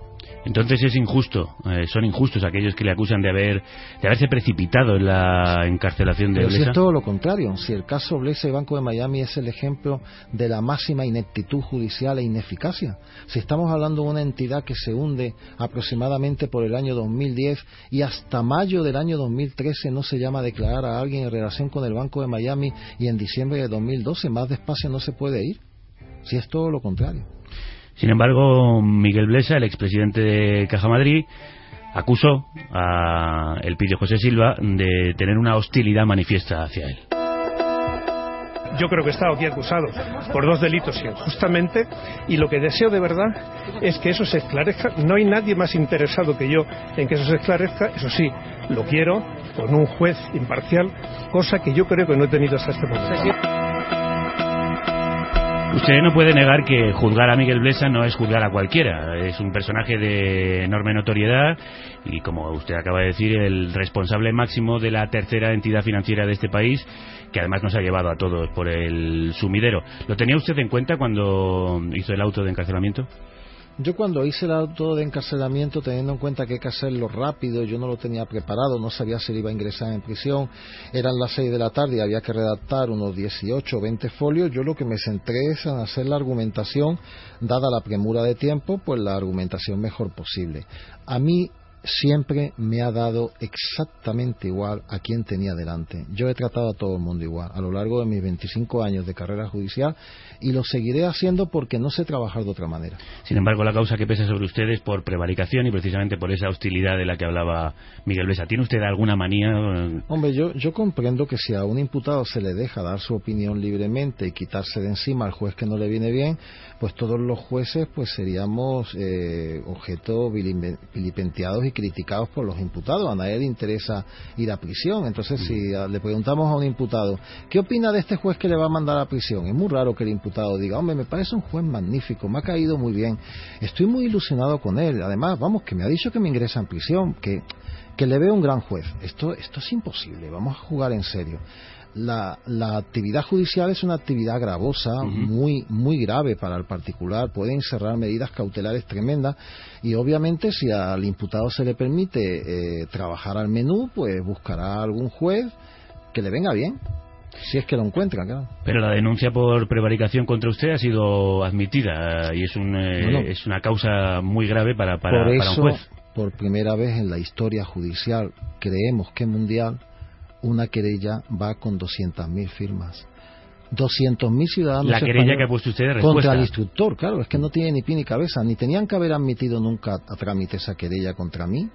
Entonces es injusto, eh, son injustos aquellos que le acusan de haber de haberse precipitado en la encarcelación de Pero Blesa. Si es todo lo contrario, si el caso Blesa y Banco de Miami es el ejemplo de la máxima ineptitud judicial e ineficacia. Si estamos hablando de una entidad que se hunde aproximadamente por el año 2010 y hasta mayo del año 2013 no se llama a declarar a alguien en relación con el Banco de Miami y en diciembre de 2012 más despacio no se puede ir. Si es todo lo contrario. Sin embargo, Miguel Blesa, el expresidente de Caja Madrid, acusó a el Pidio José Silva de tener una hostilidad manifiesta hacia él. Yo creo que estado aquí acusado por dos delitos injustamente y lo que deseo de verdad es que eso se esclarezca. No hay nadie más interesado que yo en que eso se esclarezca. Eso sí, lo quiero con un juez imparcial, cosa que yo creo que no he tenido hasta este momento. Usted no puede negar que juzgar a Miguel Blesa no es juzgar a cualquiera. Es un personaje de enorme notoriedad y, como usted acaba de decir, el responsable máximo de la tercera entidad financiera de este país, que además nos ha llevado a todos por el sumidero. ¿Lo tenía usted en cuenta cuando hizo el auto de encarcelamiento? Yo cuando hice el auto de encarcelamiento, teniendo en cuenta que hay que hacerlo rápido, yo no lo tenía preparado, no sabía si iba a ingresar en prisión, eran las 6 de la tarde y había que redactar unos 18 o 20 folios, yo lo que me centré es en hacer la argumentación, dada la premura de tiempo, pues la argumentación mejor posible. A mí siempre me ha dado exactamente igual a quien tenía delante. Yo he tratado a todo el mundo igual a lo largo de mis 25 años de carrera judicial y lo seguiré haciendo porque no sé trabajar de otra manera. Sin embargo, la causa que pesa sobre ustedes por prevaricación y precisamente por esa hostilidad de la que hablaba Miguel Besa. ¿Tiene usted alguna manía? Hombre, yo, yo comprendo que si a un imputado se le deja dar su opinión libremente y quitarse de encima al juez que no le viene bien, pues todos los jueces pues seríamos eh, objeto vilipendiados y criticados por los imputados. A nadie le interesa ir a prisión. Entonces, si le preguntamos a un imputado, ¿qué opina de este juez que le va a mandar a prisión? Es muy raro que el imputado diga, hombre, me parece un juez magnífico, me ha caído muy bien, estoy muy ilusionado con él. Además, vamos, que me ha dicho que me ingresa en prisión, que, que le veo un gran juez. Esto, esto es imposible, vamos a jugar en serio la, actividad judicial es una actividad gravosa, muy, muy grave para el particular, puede encerrar medidas cautelares tremendas y obviamente si al imputado se le permite eh, trabajar al menú, pues buscará algún juez que le venga bien. Si es que lo encuentra, claro. Pero la denuncia por prevaricación contra usted ha sido admitida y es, un, eh, es una causa muy grave para, para, por para un juez. Por primera vez en la historia judicial, creemos que mundial, una querella va con 200.000 firmas. 200.000 ciudadanos la querella que ha puesto usted de respuesta. contra el instructor, claro, es que no tiene ni pie ni cabeza, ni tenían que haber admitido nunca a trámite esa querella contra mí,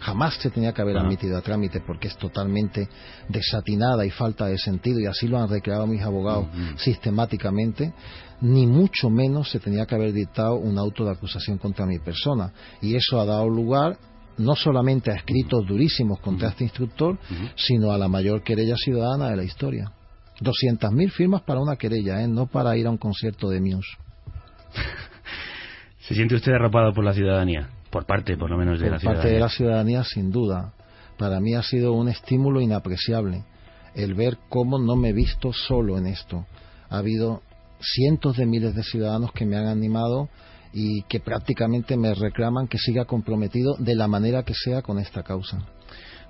jamás se tenía que haber admitido a trámite porque es totalmente desatinada y falta de sentido y así lo han recreado mis abogados sistemáticamente, ni mucho menos se tenía que haber dictado un auto de acusación contra mi persona. Y eso ha dado lugar no solamente a escritos durísimos contra este instructor, sino a la mayor querella ciudadana de la historia. 200.000 firmas para una querella, ¿eh? no para ir a un concierto de Muse. (laughs) ¿Se siente usted arropado por la ciudadanía? Por parte, por lo menos, de la ciudadanía. Por parte de la ciudadanía, sin duda. Para mí ha sido un estímulo inapreciable el ver cómo no me he visto solo en esto. Ha habido cientos de miles de ciudadanos que me han animado y que prácticamente me reclaman que siga comprometido de la manera que sea con esta causa.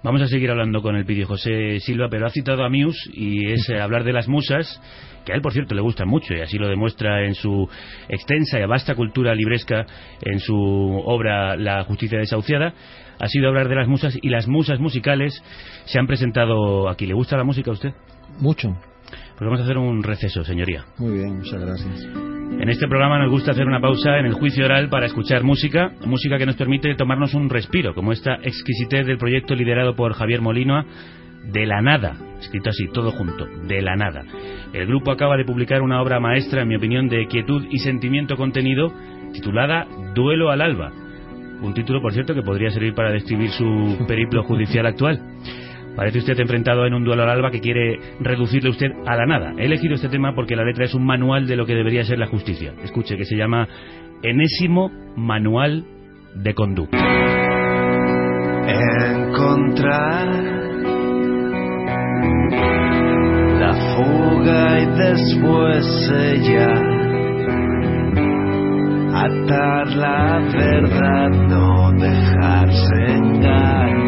Vamos a seguir hablando con el Pidio José Silva, pero ha citado a Muse y es eh, hablar de las musas, que a él, por cierto, le gusta mucho y así lo demuestra en su extensa y vasta cultura libresca, en su obra La justicia desahuciada. Ha sido hablar de las musas y las musas musicales se han presentado aquí. ¿Le gusta la música a usted? Mucho. Pues vamos a hacer un receso, señoría. Muy bien, muchas gracias. En este programa nos gusta hacer una pausa en el juicio oral para escuchar música, música que nos permite tomarnos un respiro, como esta exquisitez del proyecto liderado por Javier Molina, De la Nada, escrito así, todo junto, De la Nada. El grupo acaba de publicar una obra maestra, en mi opinión, de quietud y sentimiento contenido, titulada Duelo al Alba. Un título, por cierto, que podría servir para describir su periplo judicial actual. Parece usted enfrentado en un duelo al alba que quiere reducirle usted a la nada. He elegido este tema porque la letra es un manual de lo que debería ser la justicia. Escuche, que se llama Enésimo Manual de Conducta. Encontrar la fuga y después sellar. Atar la verdad, no dejarse engañar.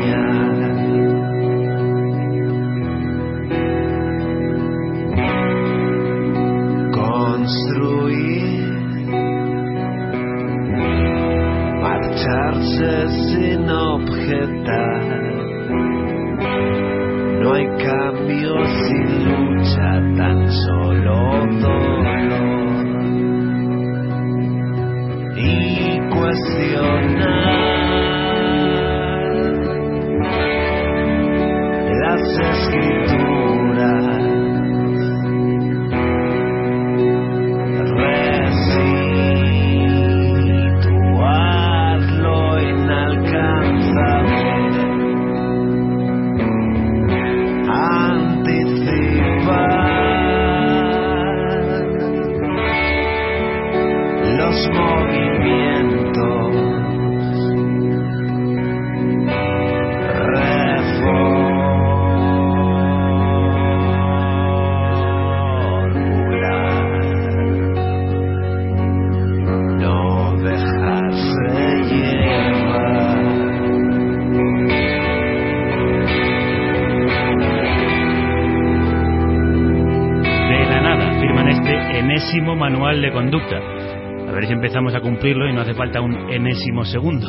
Construir, marcharse sin objetar. No hay cambio sin lucha, tan solo dolor. Y cuestionar las escrituras. Y no hace falta un enésimo segundo.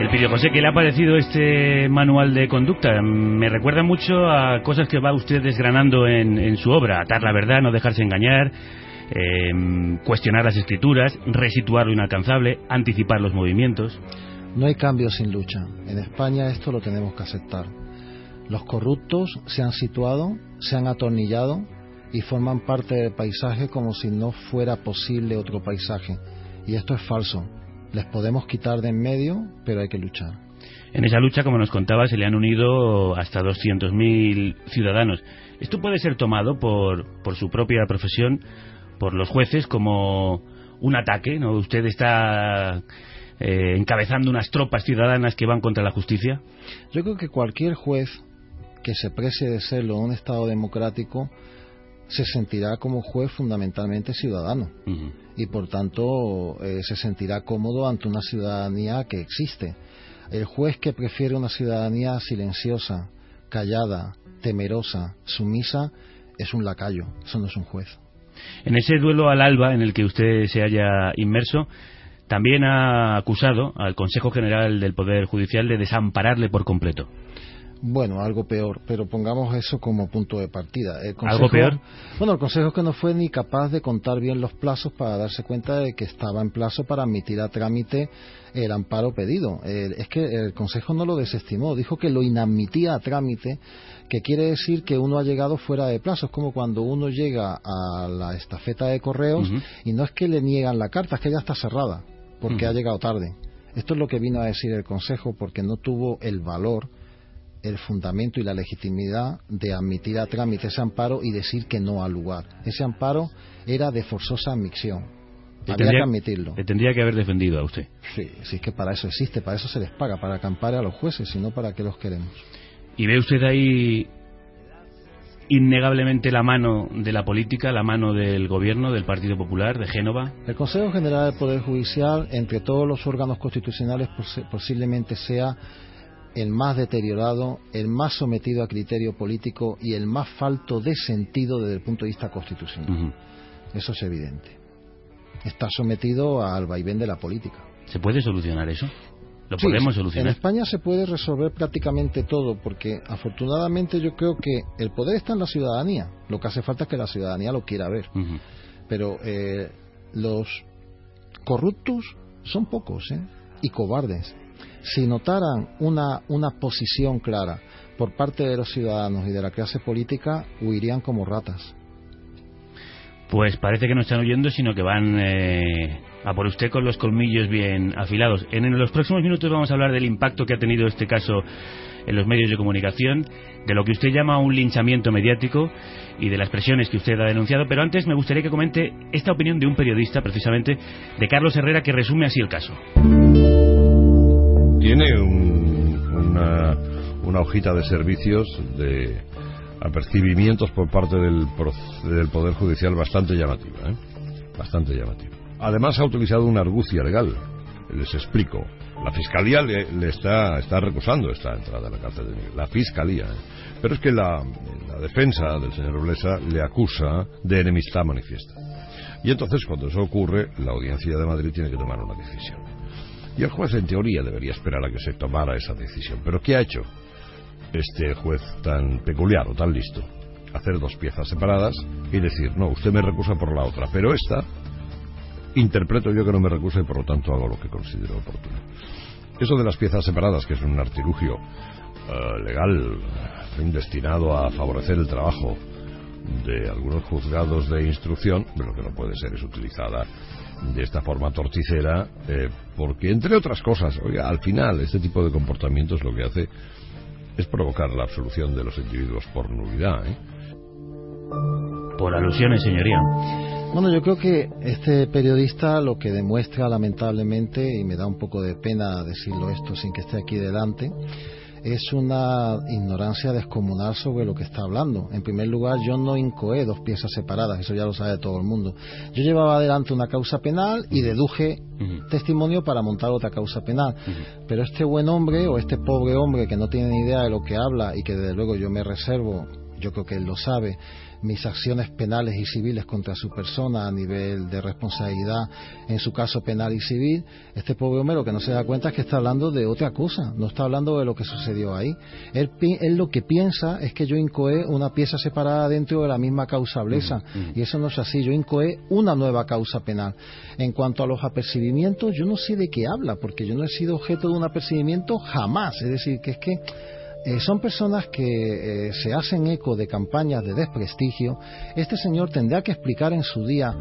El Pidio José, ¿qué le ha parecido este manual de conducta? Me recuerda mucho a cosas que va usted desgranando en, en su obra. Atar la verdad, no dejarse engañar, eh, cuestionar las escrituras, resituar lo inalcanzable, anticipar los movimientos. No hay cambio sin lucha. En España esto lo tenemos que aceptar. Los corruptos se han situado, se han atornillado y forman parte del paisaje como si no fuera posible otro paisaje. Y esto es falso. Les podemos quitar de en medio, pero hay que luchar. En esa lucha, como nos contaba, se le han unido hasta 200.000 ciudadanos. Esto puede ser tomado por, por su propia profesión, por los jueces, como un ataque, ¿no? Usted está eh, encabezando unas tropas ciudadanas que van contra la justicia. Yo creo que cualquier juez que se precie de serlo en un Estado democrático se sentirá como juez fundamentalmente ciudadano y por tanto eh, se sentirá cómodo ante una ciudadanía que existe. El juez que prefiere una ciudadanía silenciosa, callada, temerosa, sumisa, es un lacayo, eso no es un juez. En ese duelo al alba en el que usted se haya inmerso, también ha acusado al Consejo General del Poder Judicial de desampararle por completo. Bueno, algo peor, pero pongamos eso como punto de partida. El ¿Algo peor? Bueno, el Consejo es que no fue ni capaz de contar bien los plazos para darse cuenta de que estaba en plazo para admitir a trámite el amparo pedido. Eh, es que el Consejo no lo desestimó, dijo que lo inadmitía a trámite, que quiere decir que uno ha llegado fuera de plazo. Es como cuando uno llega a la estafeta de correos y no es que le niegan la carta, es que ya está cerrada, porque ha llegado tarde. Esto es lo que vino a decir el Consejo porque no tuvo el valor el fundamento y la legitimidad de admitir a trámite ese amparo y decir que no al lugar. Ese amparo era de forzosa admisión. Había tendría- que admitirlo. Le tendría que haber defendido a usted. Sí, sí, es que para eso existe, para eso se les paga, para acampar a los jueces, y no para que los queremos. ¿Y ve usted ahí innegablemente la mano de la política, la mano del gobierno, del Partido Popular, de Génova? El Consejo General del Poder Judicial, entre todos los órganos constitucionales, posi- posiblemente sea el más deteriorado, el más sometido a criterio político y el más falto de sentido desde el punto de vista constitucional. Eso es evidente. Está sometido al vaivén de la política. ¿Se puede solucionar eso? ¿Lo Sí, podemos En solucionar? España se puede resolver prácticamente todo, porque afortunadamente yo creo que el poder está en la ciudadanía. Lo que hace falta es que la ciudadanía lo quiera ver. Pero eh, los corruptos son pocos ¿eh? y cobardes. Si notaran una, una posición clara por parte de los ciudadanos y de la clase política, huirían como ratas. Pues parece que no están huyendo, sino que van eh, a por usted con los colmillos bien afilados. En, en los próximos minutos vamos a hablar del impacto que ha tenido este caso en los medios de comunicación, de lo que usted llama un linchamiento mediático y de las presiones que usted ha denunciado. Pero antes me gustaría que comente esta opinión de un periodista, precisamente, de Carlos Herrera, que resume así el caso. Tiene un- una, hojita de servicios de apercibimientos por parte del, del Poder Judicial bastante llamativa. ¿eh? Bastante llamativa. Además ha utilizado una argucia legal. Les explico. La Fiscalía le, está, recusando esta entrada a la cárcel de. La Fiscalía. ¿eh? Pero es que la, la defensa del señor Blesa le acusa de enemistad manifiesta. Y entonces, cuando eso ocurre, la Audiencia de Madrid tiene que tomar una decisión. Y el juez, en teoría, debería esperar a que se tomara esa decisión. Pero ¿qué ha hecho este juez tan peculiar o tan listo? Hacer dos piezas separadas y decir, no, usted me recusa por la otra, pero esta interpreto yo que no me recusa y por lo tanto hago lo que considero oportuno. Eso de las piezas separadas, que es un artilugio eh, legal, destinado a favorecer el trabajo de algunos juzgados de instrucción, pero que no puede ser es utilizada de esta forma torticera, eh, porque entre otras cosas, oiga, al final este tipo de comportamientos lo que hace es provocar la absolución de los individuos por nulidad. ¿eh? Por alusiones, señoría. Bueno, yo creo que este periodista lo que demuestra lamentablemente, y me da un poco de pena decirlo esto sin que esté aquí delante, es una ignorancia descomunal sobre lo que está hablando. En primer lugar, yo no incoé dos piezas separadas, eso ya lo sabe todo el mundo. Yo llevaba adelante una causa penal y deduje testimonio para montar otra causa penal. Pero este buen hombre o este pobre hombre que no tiene ni idea de lo que habla y que desde luego yo me reservo, yo creo que él lo sabe, mis acciones penales y civiles contra su persona a nivel de responsabilidad, en su caso penal y civil, este pobre hombre lo que no se da cuenta es que está hablando de otra cosa, no está hablando de lo que sucedió ahí. Él, él lo que piensa es que yo incoé una pieza separada dentro de la misma causa blesa, y eso no es así, yo incoé una nueva causa penal. En cuanto a los apercibimientos, yo no sé de qué habla, porque yo no he sido objeto de un apercibimiento jamás, es decir, que es que eh, son personas que eh, se hacen eco de campañas de desprestigio. Este señor tendrá que explicar en su día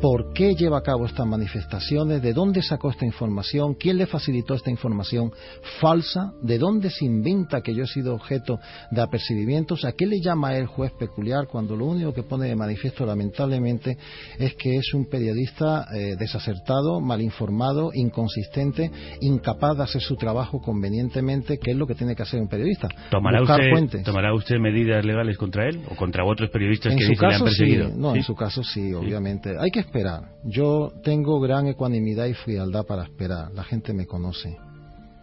por qué lleva a cabo estas manifestaciones, de dónde sacó esta información, quién le facilitó esta información falsa, de dónde se inventa que yo he sido objeto de apercibimientos, a qué le llama el juez peculiar cuando lo único que pone de manifiesto lamentablemente es que es un periodista eh, desacertado, mal informado, inconsistente, incapaz de hacer su trabajo convenientemente, que es lo que tiene que hacer un periodista. ¿Tomará usted, fuentes. ¿Tomará usted medidas legales contra él o contra otros periodistas En que le han caso sí, perseguido? no, ¿Sí? en su caso sí, obviamente. Hay que esperar. Yo tengo gran ecuanimidad y frialdad para esperar. La gente me conoce.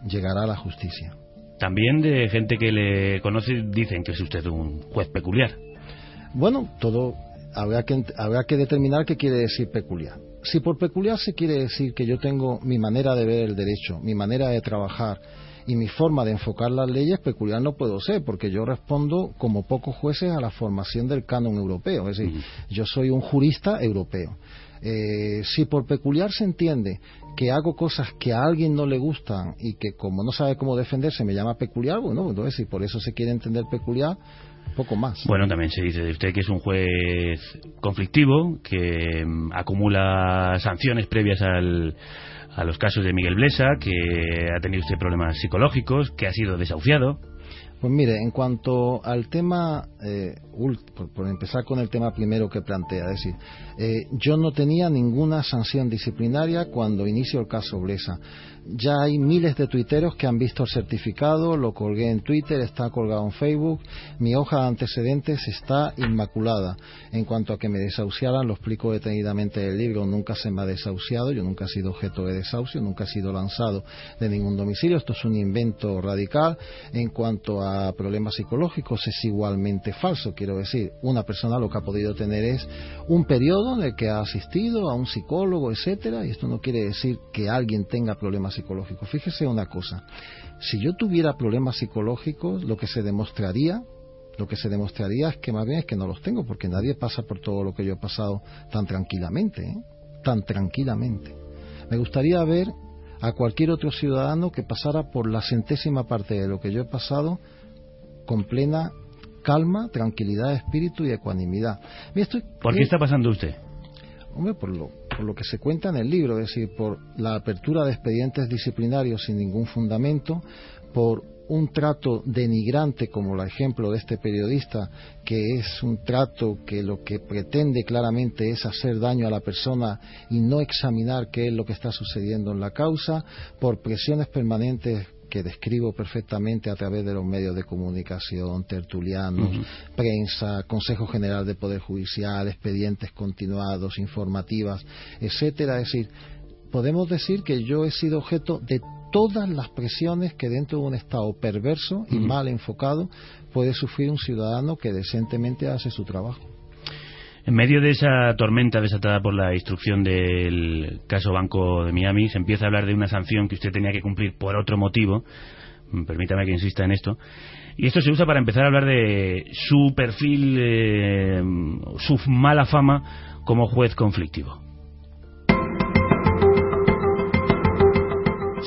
Llegará la justicia. También de gente que le conoce dicen que es usted un juez peculiar. Bueno, todo habrá que, habrá que determinar qué quiere decir peculiar. Si por peculiar se quiere decir que yo tengo mi manera de ver el derecho, mi manera de trabajar y mi forma de enfocar las leyes, peculiar no puedo ser, porque yo respondo como pocos jueces a la formación del canon europeo. Es decir, yo soy un jurista europeo. Eh, si por peculiar se entiende que hago cosas que a alguien no le gustan y que como no sabe cómo defenderse me llama peculiar, bueno, entonces si por eso se quiere entender peculiar, poco más. Bueno, también se dice de usted que es un juez conflictivo, que mm, acumula sanciones previas al, a los casos de Miguel Blesa, que ha tenido usted problemas psicológicos, que ha sido desahuciado. Pues mire, en cuanto al tema, eh, por, por empezar con el tema primero que plantea, es decir, eh, yo no tenía ninguna sanción disciplinaria cuando inició el caso Blesa. Ya hay miles de tuiteros que han visto el certificado, lo colgué en Twitter, está colgado en Facebook, mi hoja de antecedentes está inmaculada. En cuanto a que me desahuciaran, lo explico detenidamente en el libro, nunca se me ha desahuciado, yo nunca he sido objeto de desahucio, nunca he sido lanzado de ningún domicilio, esto es un invento radical. En cuanto a problemas psicológicos, es igualmente falso, quiero decir, una persona lo que ha podido tener es un periodo en el que ha asistido a un psicólogo, etcétera, y esto no quiere decir que alguien tenga problemas psicológicos. Fíjese una cosa, si yo tuviera problemas psicológicos, lo que se demostraría lo que se demostraría es que más bien es que no los tengo, porque nadie pasa por todo lo que yo he pasado tan tranquilamente, ¿eh? tan tranquilamente. Me gustaría ver a cualquier otro ciudadano que pasara por la centésima parte de lo que yo he pasado con plena calma, tranquilidad de espíritu y ecuanimidad. Mira, estoy- ¿Por qué está pasando usted? Hombre, por lo, por lo que se cuenta en el libro, es decir, por la apertura de expedientes disciplinarios sin ningún fundamento, por un trato denigrante como el ejemplo de este periodista, que es un trato que lo que pretende claramente es hacer daño a la persona y no examinar qué es lo que está sucediendo en la causa, por presiones permanentes que describo perfectamente a través de los medios de comunicación, tertulianos, prensa, Consejo General de Poder Judicial, expedientes continuados, informativas, etcétera. Es decir, podemos decir que yo he sido objeto de todas las presiones que dentro de un Estado perverso y mal enfocado puede sufrir un ciudadano que decentemente hace su trabajo. En medio de esa tormenta desatada por la instrucción del caso Banco de Miami, se empieza a hablar de una sanción que usted tenía que cumplir por otro motivo. Mm, Permítame que insista en esto. Y esto se usa para empezar a hablar de su perfil, eh, su mala fama como juez conflictivo.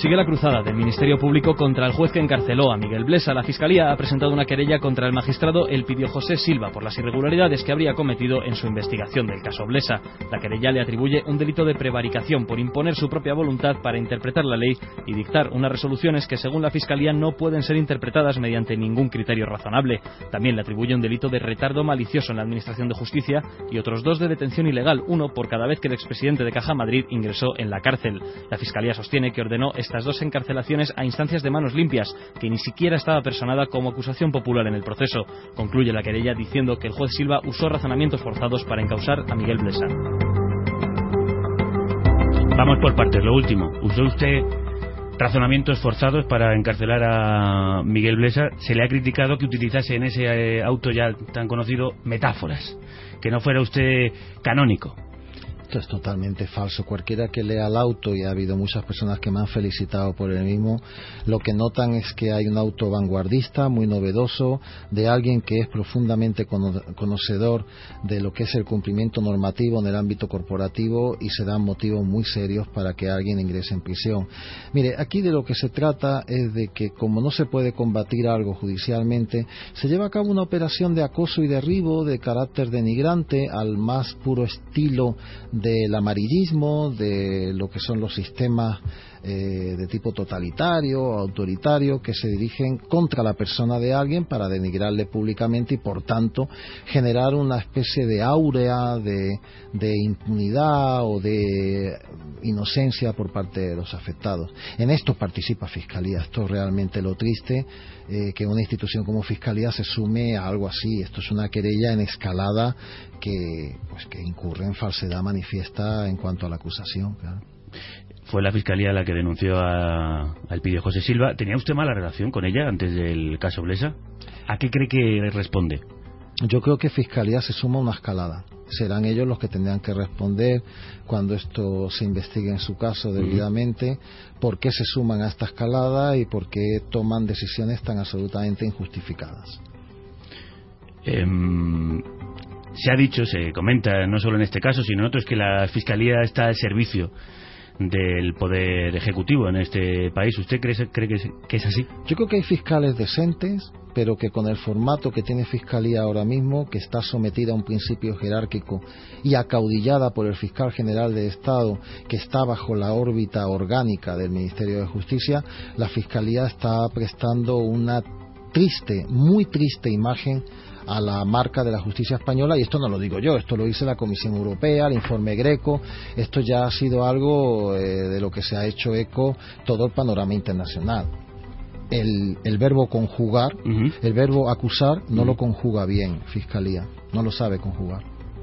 Sigue la cruzada del Ministerio Público contra el juez que encarceló a Miguel Blesa. La Fiscalía ha presentado una querella contra el magistrado Elpidio José Silva por las irregularidades que habría cometido en su investigación del caso Blesa. La querella le atribuye un delito de prevaricación por imponer su propia voluntad para interpretar la ley y dictar unas resoluciones que, según la Fiscalía, no pueden ser interpretadas mediante ningún criterio razonable. También le atribuye un delito de retardo malicioso en la Administración de Justicia y otros dos de detención ilegal, uno por cada vez que el expresidente de Caja Madrid ingresó en la cárcel. La Fiscalía sostiene que ordenó estas dos encarcelaciones a instancias de manos limpias, que ni siquiera estaba personada como acusación popular en el proceso. Concluye la querella diciendo que el juez Silva usó razonamientos forzados para encausar a Miguel Blesa. Vamos por partes. Lo último, ¿usó usted razonamientos forzados para encarcelar a Miguel Blesa? Se le ha criticado que utilizase en ese eh, auto ya tan conocido metáforas, que no fuera usted canónico. Esto es totalmente falso. Cualquiera que lea el auto, y ha habido muchas personas que me han felicitado por el mismo, lo que notan es que hay un auto vanguardista, muy novedoso, de alguien que es profundamente cono- conocedor de lo que es el cumplimiento normativo en el ámbito corporativo y se dan motivos muy serios para que alguien ingrese en prisión. Mire, aquí de lo que se trata es de que como no se puede combatir algo judicialmente, se lleva a cabo una operación de acoso y derribo de carácter denigrante al más puro estilo del amarillismo, de lo que son los sistemas eh, de tipo totalitario, autoritario, que se dirigen contra la persona de alguien para denigrarle públicamente y, por tanto, generar una especie de áurea de, de impunidad o de inocencia por parte de los afectados. En esto participa Fiscalía. Esto es realmente lo triste, eh, que una institución como Fiscalía se sume a algo así. Esto es una querella en escalada que, pues, que incurre en falsedad manifiesta en cuanto a la acusación. Fue la fiscalía la que denunció a, a Elpidio José Silva. ¿Tenía usted mala relación con ella antes del caso Blesa? ¿A qué cree que responde? Yo creo que Fiscalía se suma a una escalada. Serán ellos los que tendrán que responder cuando esto se investigue en su caso debidamente, por qué se suman a esta escalada y por qué toman decisiones tan absolutamente injustificadas. Em, se ha dicho, se comenta, no solo en este caso, sino en otros, que la Fiscalía está al servicio del Poder Ejecutivo en este país. ¿Usted cree, que es así? Yo creo que hay fiscales decentes, pero que con el formato que tiene Fiscalía ahora mismo, que está sometida a un principio jerárquico y acaudillada por el fiscal general de Estado, que está bajo la órbita orgánica del Ministerio de Justicia, la Fiscalía está prestando una triste, muy triste imagen a la marca de la justicia española y esto no lo digo yo, esto lo dice la Comisión Europea, el informe Greco, esto ya ha sido algo eh, de lo que se ha hecho eco todo el panorama internacional. El, el verbo conjugar, el verbo acusar, no lo conjuga bien Fiscalía, no lo sabe conjugar.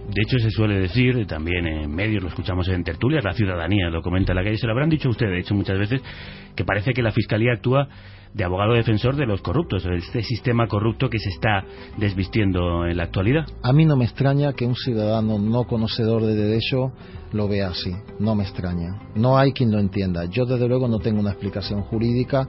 De hecho, se suele decir, también en medios, lo escuchamos en tertulias, la ciudadanía lo comenta en la calle, se lo habrán dicho ustedes, de hecho, muchas veces, que parece que la Fiscalía actúa de abogado defensor de los corruptos, de este sistema corrupto que se está desvistiendo en la actualidad. A mí no me extraña que un ciudadano no conocedor de derecho lo vea así, no me extraña. No hay quien lo entienda. Yo, desde luego, no tengo una explicación jurídica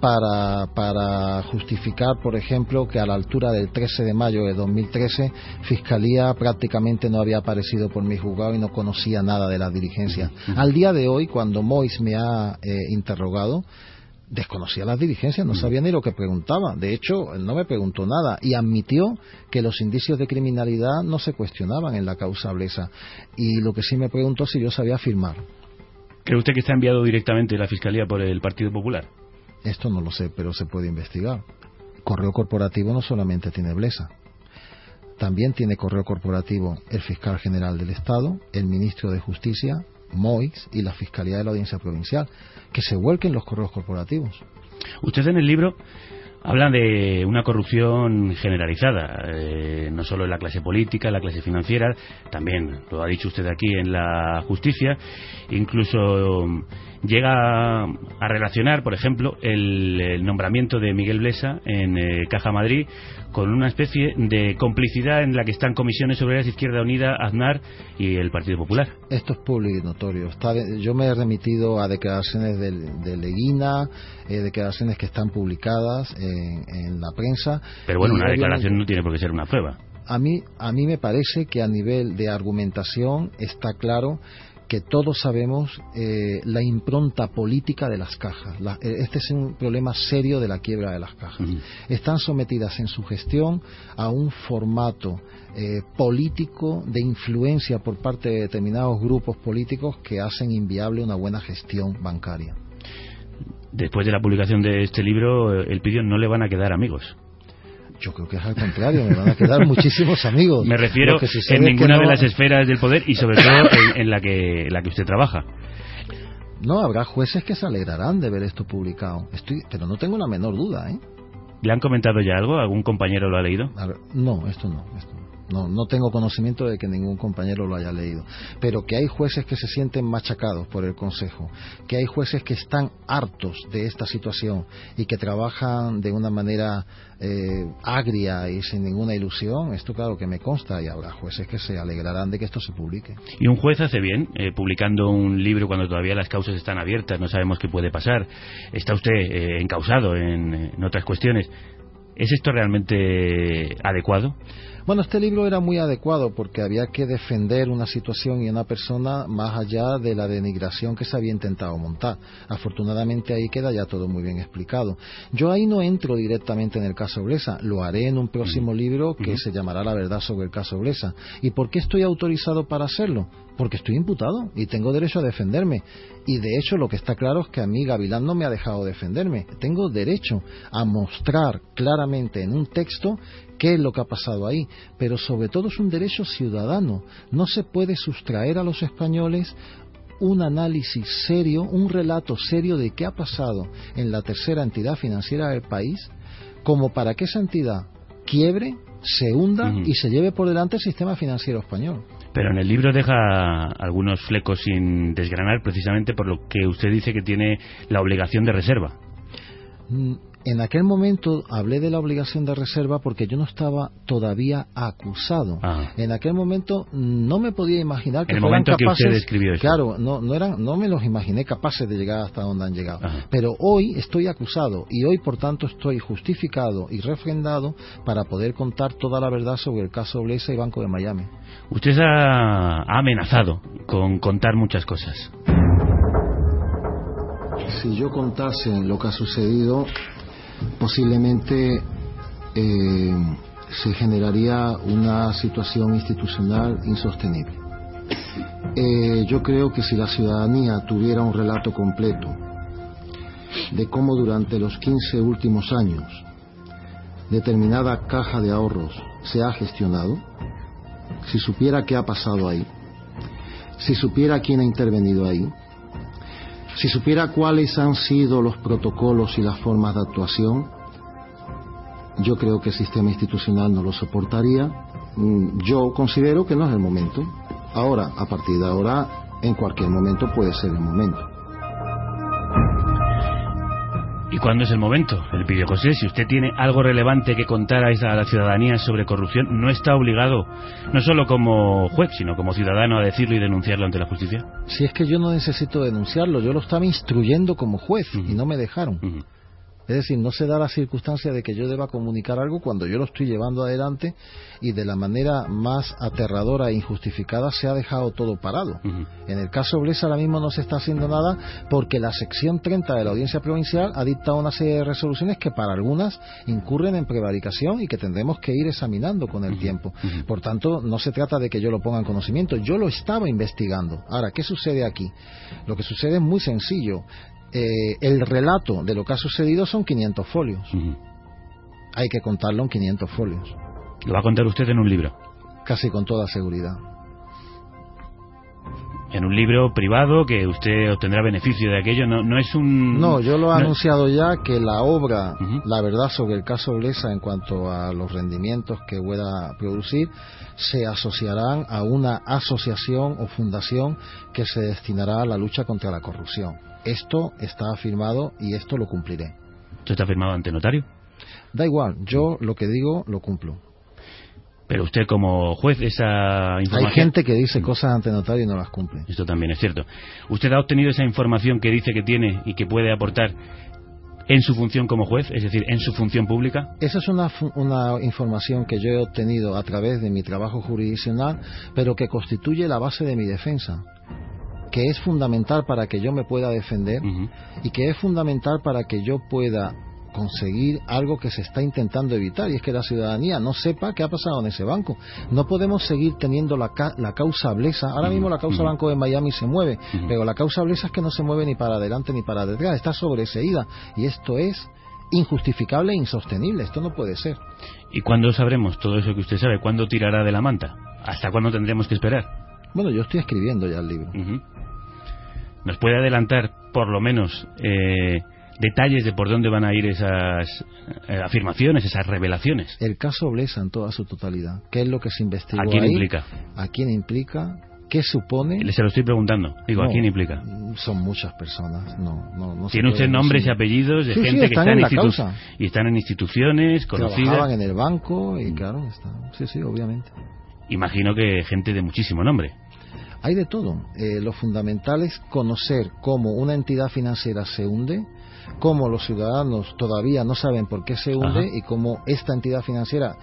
para, para justificar, por ejemplo, que a la altura del 13 de mayo de 2013 Fiscalía prácticamente no había aparecido por mi juzgado y no conocía nada de la diligencia. Al día de hoy, cuando Mois me ha eh, interrogado, desconocía las diligencias, no sabía ni lo que preguntaba. De hecho, no me preguntó nada y admitió que los indicios de criminalidad no se cuestionaban en la causa Blesa. Y lo que sí me preguntó si yo sabía firmar. ¿Cree usted que está enviado directamente la Fiscalía por el Partido Popular? Esto no lo sé, pero se puede investigar. Correo corporativo no solamente tiene Blesa. También tiene correo corporativo el fiscal general del Estado, el ministro de Justicia, Moix y la Fiscalía de la Audiencia Provincial. Que se vuelquen los correos corporativos. Usted en el libro habla de una corrupción generalizada, eh, no solo en la clase política, la clase financiera, también lo ha dicho usted aquí en la justicia, incluso llega a relacionar, por ejemplo, el, el nombramiento de Miguel Blesa en eh, Caja Madrid con una especie de complicidad en la que están Comisiones Obreras, Izquierda Unida, Aznar y el Partido Popular. Esto es público y notorio. Está de- yo me he remitido a declaraciones del- de, Leguina, eh, declaraciones que están publicadas en, en la prensa. Pero bueno, una declaración no tiene por qué ser una prueba. a mí, a mí me parece que a nivel de argumentación está claro que todos sabemos eh, la impronta política de las cajas. La- eh, este es un problema serio de la quiebra de las cajas. Están sometidas en su gestión a un formato eh, político de influencia por parte de determinados grupos políticos que hacen inviable una buena gestión bancaria. Después de la publicación de este libro, eh, el Pidio no le van a quedar amigos. Yo creo que es al contrario, me van a quedar muchísimos amigos. Me refiero en ninguna no- de las esferas del poder y sobre todo en, en la que en la que usted trabaja. No, habrá jueces que se alegrarán de ver esto publicado. Estoy, pero no tengo la menor duda, ¿eh? ¿Le han comentado ya algo? ¿Algún compañero lo ha leído? Ver, no, esto no, esto no. No, no tengo conocimiento de que ningún compañero lo haya leído. Pero que hay jueces que se sienten machacados por el Consejo, que hay jueces que están hartos de esta situación y que trabajan de una manera eh, agria y sin ninguna ilusión, esto claro que me consta y habrá jueces que se alegrarán de que esto se publique. Y un juez hace bien eh, publicando un libro cuando todavía las causas están abiertas, no sabemos qué puede pasar. Está usted eh, encausado en, en otras cuestiones. ¿Es esto realmente adecuado? Bueno, este libro era muy adecuado porque había que defender una situación y una persona más allá de la denigración que se había intentado montar. Afortunadamente ahí queda ya todo muy bien explicado. Yo ahí no entro directamente en el caso Blesa, lo haré en un próximo libro que se llamará La verdad sobre el caso Blesa. ¿Y por qué estoy autorizado para hacerlo? Porque estoy imputado y tengo derecho a defenderme. Y de hecho lo que está claro es que a mí Gavilán no me ha dejado defenderme. Tengo derecho a mostrar claramente en un texto qué es lo que ha pasado ahí, pero sobre todo es un derecho ciudadano. No se puede sustraer a los españoles un análisis serio, un relato serio de qué ha pasado en la tercera entidad financiera del país, como para que esa entidad quiebre, se hunda y se lleve por delante el sistema financiero español. Pero en el libro deja algunos flecos sin desgranar precisamente por lo que usted dice que tiene la obligación de reserva. En aquel momento hablé de la obligación de reserva porque yo no estaba todavía acusado. Ah. En aquel momento no me podía imaginar que En el fueran momento que capaces. usted escribió eso. Claro, no, no eran, no me los imaginé capaces de llegar hasta donde han llegado. Pero hoy estoy acusado y hoy, por tanto, estoy justificado y refrendado para poder contar toda la verdad sobre el caso Blesa y Banco de Miami. Usted ha, ha amenazado con contar muchas cosas. Si yo contase lo que ha sucedido, posiblemente eh, se generaría una situación institucional insostenible. Eh, yo creo que si la ciudadanía tuviera un relato completo de cómo durante los 15 últimos años determinada caja de ahorros se ha gestionado, si supiera qué ha pasado ahí, si supiera quién ha intervenido ahí, si supiera cuáles han sido los protocolos y las formas de actuación, yo creo que el sistema institucional no lo soportaría. Mm, Yo considero que no es el momento. Ahora, a partir de ahora, en cualquier momento puede ser el momento. ¿Y cuándo es el momento? El pidió José, si usted tiene algo relevante que contar a la ciudadanía sobre corrupción, no está obligado, no solo como juez, sino como ciudadano, a decirlo y denunciarlo ante la justicia. Si es que yo no necesito denunciarlo, yo lo estaba instruyendo como juez y no me dejaron. Es decir, no se da la circunstancia de que yo deba comunicar algo cuando yo lo estoy llevando adelante y de la manera más aterradora e injustificada se ha dejado todo parado. En el caso Blesa ahora mismo no se está haciendo nada porque la sección 30 de la Audiencia Provincial ha dictado una serie de resoluciones que para algunas incurren en prevaricación y que tendremos que ir examinando con el tiempo. Por tanto, no se trata de que yo lo ponga en conocimiento, yo lo estaba investigando. Ahora, ¿qué sucede aquí? Lo que sucede es muy sencillo. Eh, el relato de lo que ha sucedido son 500 folios. Hay que contarlo en 500 folios. Lo va a contar usted en un libro. Casi con toda seguridad. En un libro privado que usted obtendrá beneficio de aquello. No, no es un. No, yo lo he no- anunciado ya que la obra, la verdad sobre el caso Blesa en cuanto a los rendimientos que pueda producir, se asociarán a una asociación o fundación que se destinará a la lucha contra la corrupción. Esto está afirmado y esto lo cumpliré. ¿Esto está firmado ante notario? Da igual, yo lo que digo lo cumplo. Pero usted como juez esa información... Hay gente que dice cosas ante notario y no las cumple. Esto también es cierto. ¿Usted ha obtenido esa información que dice que tiene y que puede aportar en su función como juez, es decir, en su función pública? Esa es una, una información que yo he obtenido a través de mi trabajo jurisdiccional, pero que constituye la base de mi defensa, que es fundamental para que yo me pueda defender y que es fundamental para que yo pueda conseguir algo que se está intentando evitar y es que la ciudadanía no sepa qué ha pasado en ese banco. No podemos seguir teniendo la, ca- la causa Blesa. Ahora mismo la causa Banco de Miami se mueve, pero la causa Blesa es que no se mueve ni para adelante ni para detrás, está sobreseída y esto es injustificable e insostenible. Esto no puede ser. ¿Y cuándo sabremos todo eso que usted sabe? ¿Cuándo tirará de la manta? ¿Hasta cuándo tendremos que esperar? Bueno, yo estoy escribiendo ya el libro. ¿Nos puede adelantar, por lo menos, eh, detalles de por dónde van a ir esas eh, afirmaciones, esas revelaciones? El caso Blesa en toda su totalidad. ¿Qué es lo que se investigó ¿A quién ahí? implica? ¿A quién implica? ¿Qué supone? Se lo estoy preguntando. Digo, ¿a quién implica? Son muchas personas. No, no, no Tiene usted nombres y apellidos de Sí, sí, gente que está en en, la y están en instituciones Trabajaban conocidas. en el banco y claro, está. Sí, sí, obviamente. Imagino que gente de muchísimo nombre. Hay de todo. Eh, lo fundamental es conocer cómo una entidad financiera se hunde, cómo los ciudadanos todavía no saben por qué se hunde Ajá. y cómo esta entidad financiera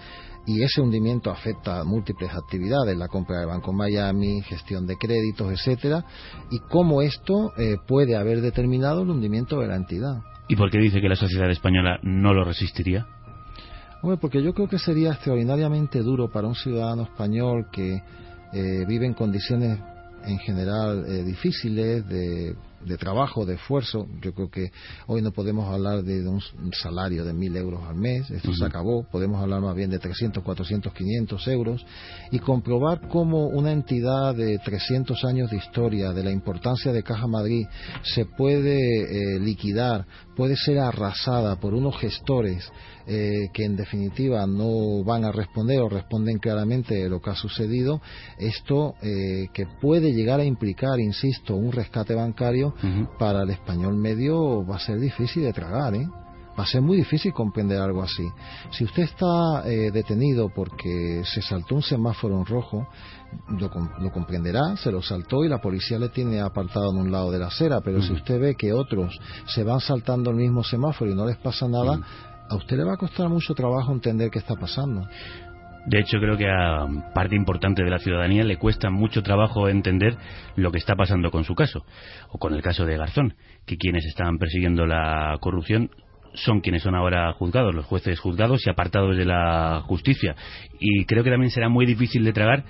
y ese hundimiento afecta a múltiples actividades, la compra de Banco Miami, gestión de créditos, etcétera, y cómo esto eh, puede haber determinado el hundimiento de la entidad. ¿Y por qué dice que la sociedad española no lo resistiría? Hombre, porque yo creo que sería extraordinariamente duro para un ciudadano español que eh, vive en condiciones en general eh, difíciles de, de trabajo, de esfuerzo. Yo creo que hoy no podemos hablar de un, un salario de mil euros al mes, esto se acabó, podemos hablar más bien de 300, 400, 500 euros y comprobar cómo una entidad de 300 años de historia, de la importancia de Caja Madrid, se puede eh, liquidar, puede ser arrasada por unos gestores eh, que en definitiva no van a responder o responden claramente lo que ha sucedido, esto eh, que puede llegar a implicar, insisto, un rescate bancario para el español medio va a ser difícil de tragar, ¿eh? Va a ser muy difícil comprender algo así. Si usted está eh, detenido porque se saltó un semáforo en rojo, lo, lo comprenderá, se lo saltó y la policía le tiene apartado en un lado de la acera, pero si usted ve que otros se van saltando el mismo semáforo y no les pasa nada, a usted le va a costar mucho trabajo entender qué está pasando. De hecho, creo que a parte importante de la ciudadanía le cuesta mucho trabajo entender lo que está pasando con su caso, o con el caso de Garzón, que quienes estaban persiguiendo la corrupción son quienes son ahora juzgados, los jueces juzgados y apartados de la justicia. Y creo que también será muy difícil de tragar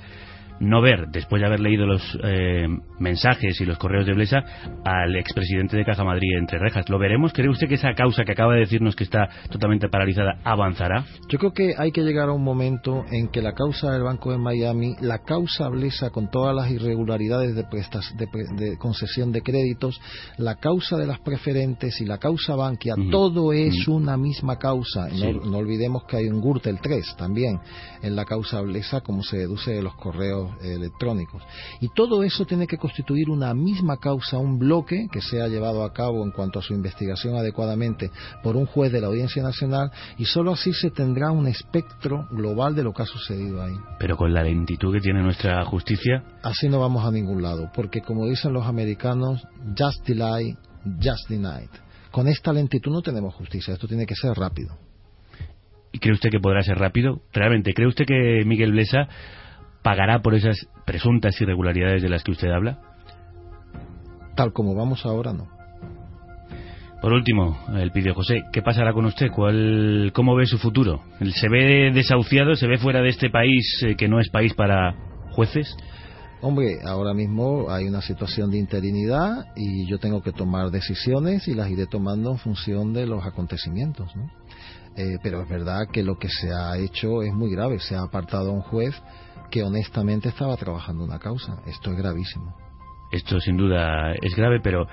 no ver, después de haber leído los eh, mensajes y los correos de Blesa, al expresidente de Caja Madrid entre rejas. ¿Lo veremos? ¿Cree usted que esa causa que acaba de decirnos que está totalmente paralizada avanzará? Yo creo que hay que llegar a un momento en que la causa del Banco de Miami, la causa Blesa con todas las irregularidades de, prestas, de, de concesión de créditos, la causa de las preferentes y la causa Bankia, todo es una misma causa. No, no olvidemos que hay un Gürtel 3 también en la causa Blesa, como se deduce de los correos eh, electrónicos. Y todo eso tiene que constituir una misma causa, un bloque que sea llevado a cabo en cuanto a su investigación adecuadamente por un juez de la Audiencia Nacional y solo así se tendrá un espectro global de lo que ha sucedido ahí. Pero con la lentitud que tiene nuestra justicia, Así no vamos a ningún lado, porque como dicen los americanos, just delay, just denied. Con esta lentitud no tenemos justicia, esto tiene que ser rápido. ¿y cree usted que podrá ser rápido? ¿Realmente cree usted que Miguel Blesa pagará por esas presuntas irregularidades de las que usted habla? Tal como vamos ahora, no. Por último, el pidió José, ¿qué pasará con usted? ¿Cuál, ¿Cómo ve su futuro? ¿Se ve desahuciado? ¿Se ve fuera de este país eh, que no es país para jueces? Hombre, ahora mismo hay una situación de interinidad y yo tengo que tomar decisiones y las iré tomando en función de los acontecimientos, ¿no? Eh, pero es verdad que lo que se ha hecho es muy grave. Se ha apartado a un juez que honestamente estaba trabajando una causa. Esto es gravísimo. Esto sin duda es grave, pero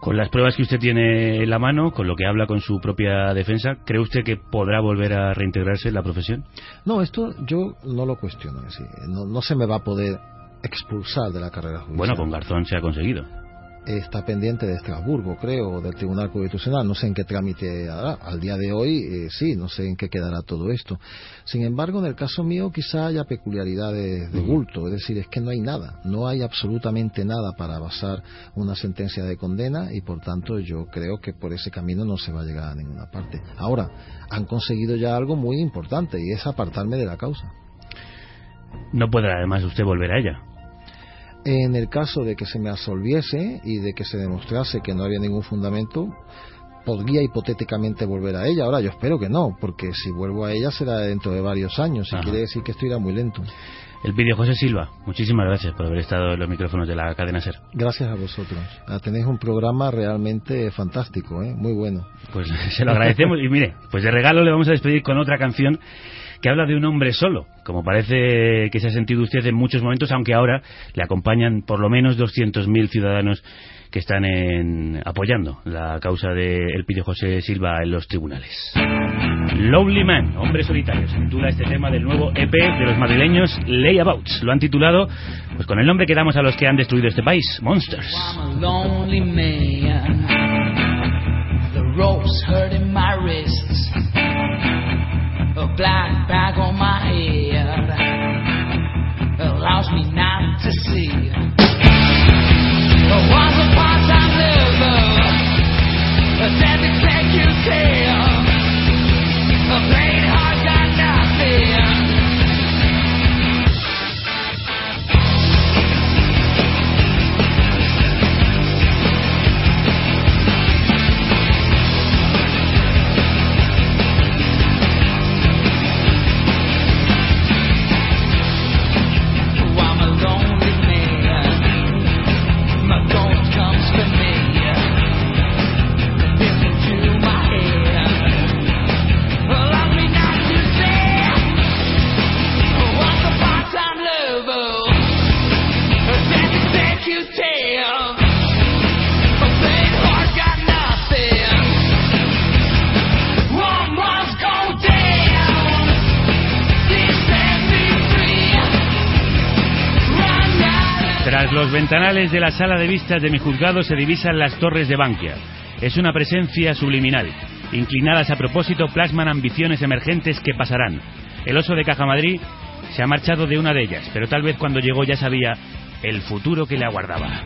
con las pruebas que usted tiene en la mano, con lo que habla con su propia defensa, ¿cree usted que podrá volver a reintegrarse en la profesión? No, esto yo no lo cuestiono. no se me va a poder expulsar de la carrera judicial. Bueno, con Garzón se ha conseguido. Está pendiente de Estrasburgo, creo, o del Tribunal Constitucional. No sé en qué trámite hará. Al día de hoy, eh, sí, no sé en qué quedará todo esto. Sin embargo, en el caso mío quizá haya peculiaridades de bulto. Es decir, es que no hay nada. No hay absolutamente nada para basar una sentencia de condena y, por tanto, yo creo que por ese camino no se va a llegar a ninguna parte. Ahora, han conseguido ya algo muy importante y es apartarme de la causa. No podrá además usted volver a ella. En el caso de que se me absolviese y de que se demostrase que no había ningún fundamento, podría hipotéticamente volver a ella. Ahora yo espero que no, porque si vuelvo a ella será dentro de varios años y Ajá. quiere decir que esto irá muy lento. El pidió José Silva, muchísimas gracias por haber estado en los micrófonos de la cadena SER. Gracias a vosotros. Ah, Tenéis un programa realmente fantástico, ¿eh? muy bueno. Pues (laughs) se lo agradecemos y mire, pues de regalo le vamos a despedir con otra canción que habla de un hombre solo, como parece que se ha sentido usted en muchos momentos, aunque ahora le acompañan por lo menos 200.000 ciudadanos que están en, apoyando la causa de Elpidio José Silva en los tribunales. Lonely Man, Hombre Solitario, se titula este tema del nuevo EP de los madrileños Layabouts. Lo han titulado pues con el nombre que damos a los que han destruido este país, Monsters. Ropes hurting my wrists. Black bag on my head allows me not to see. I was a part-time lover, a dead executive. Ventanales de la sala de vistas de mi juzgado se divisan las torres de Bankia. Es una presencia subliminal. Inclinadas a propósito plasman ambiciones emergentes que pasarán. El oso de Caja Madrid se ha marchado de una de ellas, pero tal vez cuando llegó ya sabía el futuro que le aguardaba.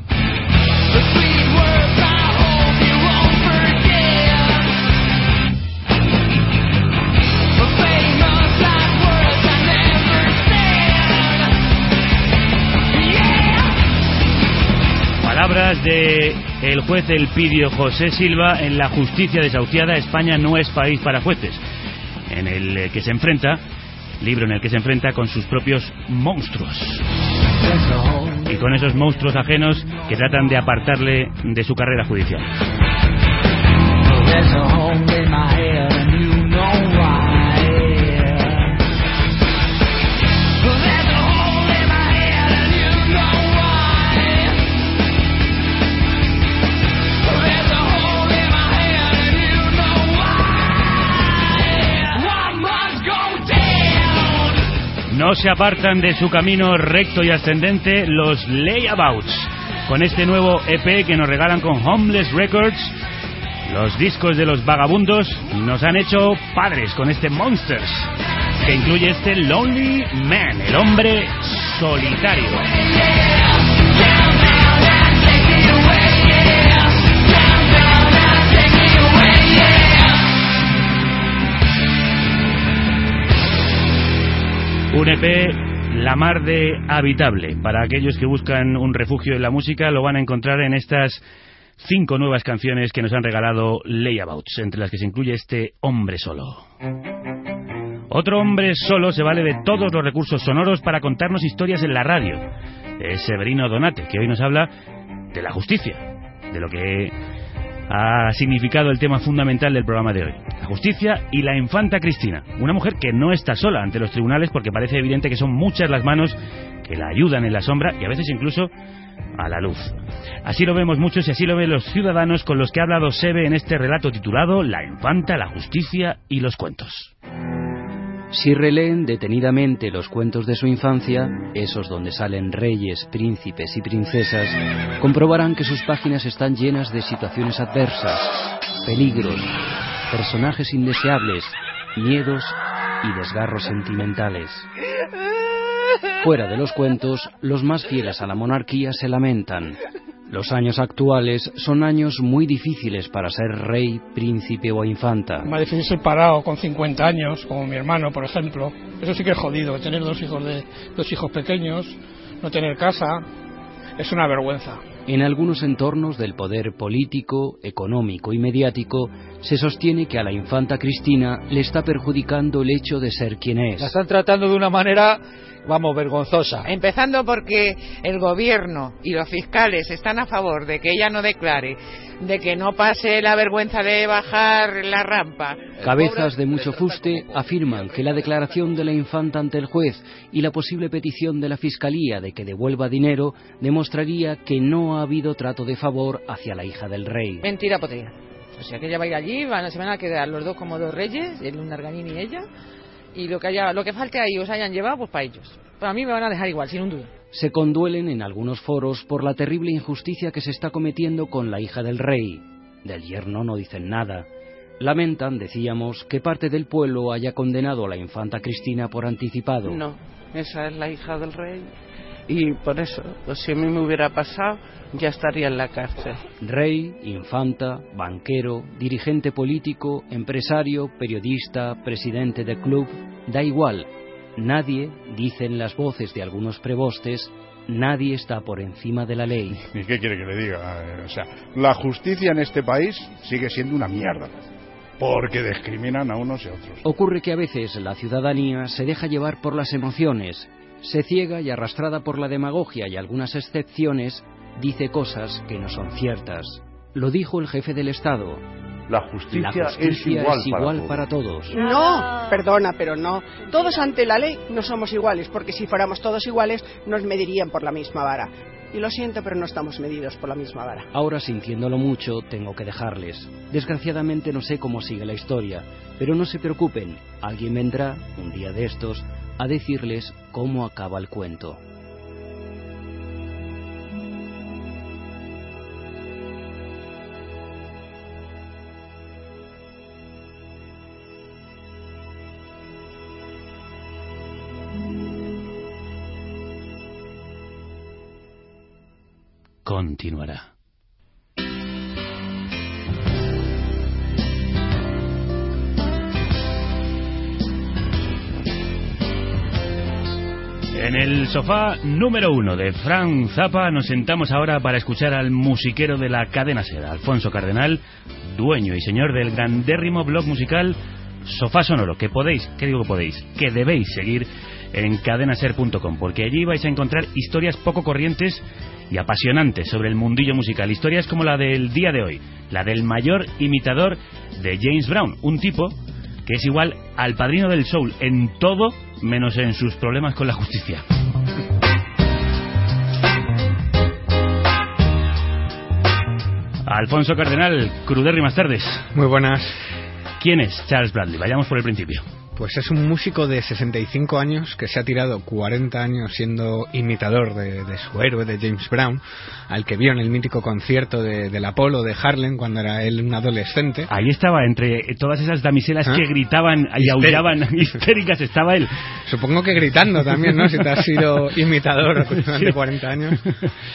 Palabras de el juez Elpidio José Silva en la justicia desahuciada. España no es país para jueces, en el que se enfrenta, libro en el que se enfrenta con sus propios monstruos. Y con esos monstruos ajenos que tratan de apartarle de su carrera judicial. No se apartan de su camino recto y ascendente los layabouts. Con este nuevo EP que nos regalan con Homeless Records, los discos de los vagabundos nos han hecho padres con este Monsters, que incluye este Lonely Man, el hombre solitario. Un EP la mar de habitable. Para aquellos que buscan un refugio en la música, lo van a encontrar en estas cinco nuevas canciones que nos han regalado Layabouts, entre las que se incluye este Hombre Solo. Otro hombre solo se vale de todos los recursos sonoros para contarnos historias en la radio. Es Severino Donate, que hoy nos habla de la justicia, de lo que ha significado el tema fundamental del programa de hoy. La justicia y la infanta Cristina. Una mujer que no está sola ante los tribunales porque parece evidente que son muchas las manos que la ayudan en la sombra y a veces incluso a la luz. Así lo vemos muchos y así lo ven los ciudadanos con los que ha hablado Sebe en este relato titulado La infanta, la justicia y los cuentos. Si releen detenidamente los cuentos de su infancia, esos donde salen reyes, príncipes y princesas, comprobarán que sus páginas están llenas de situaciones adversas, peligros, personajes indeseables, miedos y desgarros sentimentales. Fuera de los cuentos, los más fieles a la monarquía se lamentan. Los años actuales son años muy difíciles para ser rey, príncipe o infanta. Más difícil ser parado con 50 años, como mi hermano, por ejemplo. Eso sí que es jodido, tener dos hijos, de, dos hijos pequeños, no tener casa, es una vergüenza. En algunos entornos del poder político, económico y mediático se sostiene que a la infanta Cristina le está perjudicando el hecho de ser quien es. La están tratando de una manera, vamos, vergonzosa. Empezando porque el gobierno y los fiscales están a favor de que ella no declare, de que no pase la vergüenza de bajar la rampa. Cabezas de mucho fuste afirman que la declaración de la infanta ante el juez y la posible petición de la Fiscalía de que devuelva dinero demostraría que no ha habido trato de favor hacia la hija del rey. Mentira podría. O sea que ella va a ir allí, van, se van a quedar los dos como dos reyes, el Narganín y ella, y lo que haya, lo que falte ahí os hayan llevado, pues para ellos. Para mí me van a dejar igual, sin un duda. Se conduelen en algunos foros por la terrible injusticia que se está cometiendo con la hija del rey. Del yerno no dicen nada. Lamentan, decíamos, que parte del pueblo haya condenado a la infanta Cristina por anticipado. No, esa es la hija del rey. Y por eso, pues si a mí me hubiera pasado, ya estaría en la cárcel. Rey, infanta, banquero, dirigente político, empresario, periodista, presidente de club, da igual. Nadie, dicen las voces de algunos prebostes, nadie está por encima de la ley. (laughs) ¿Y qué quiere que le diga? O sea, la justicia en este país sigue siendo una mierda. Porque discriminan a unos y a otros. Ocurre que a veces la ciudadanía se deja llevar por las emociones, se ciega y arrastrada por la demagogia y algunas excepciones, dice cosas que no son ciertas. Lo dijo el jefe del Estado. La justicia, La justicia es igual, es igual para, para todos. No, perdona, pero no. Todos ante la ley no somos iguales, porque si fuéramos todos iguales nos medirían por la misma vara. Y lo siento, pero no estamos medidos por la misma vara. Ahora, sintiéndolo mucho, tengo que dejarles. Desgraciadamente no sé cómo sigue la historia, pero no se preocupen, alguien vendrá, un día de estos, a decirles cómo acaba el cuento. Continuará. En el sofá número uno de Frank Zappa nos sentamos ahora para escuchar al musiquero de la cadena Seda, Alfonso Cardenal, dueño y señor del grandérrimo blog musical Sofá Sonoro, que podéis, que digo que podéis, que debéis seguir en cadenaser.com, porque allí vais a encontrar historias poco corrientes y apasionantes sobre el mundillo musical. Historias como la del día de hoy, la del mayor imitador de James Brown, un tipo que es igual al padrino del soul en todo menos en sus problemas con la justicia. Alfonso Cardenal, crudérrimas tardes. Muy buenas. ¿Quién es Charles Bradley? Vayamos por el principio. Pues es un músico de 65 años que se ha tirado 40 años siendo imitador de, de su héroe, de James Brown, al que vio en el mítico concierto de- del Apolo de Harlem cuando era él un adolescente. Ahí estaba, entre todas esas damiselas ¿Ah? que gritaban y aullaban (laughs) histéricas, estaba él. Supongo que gritando también, ¿no? Si te has sido (laughs) imitador durante Sí. 40 años.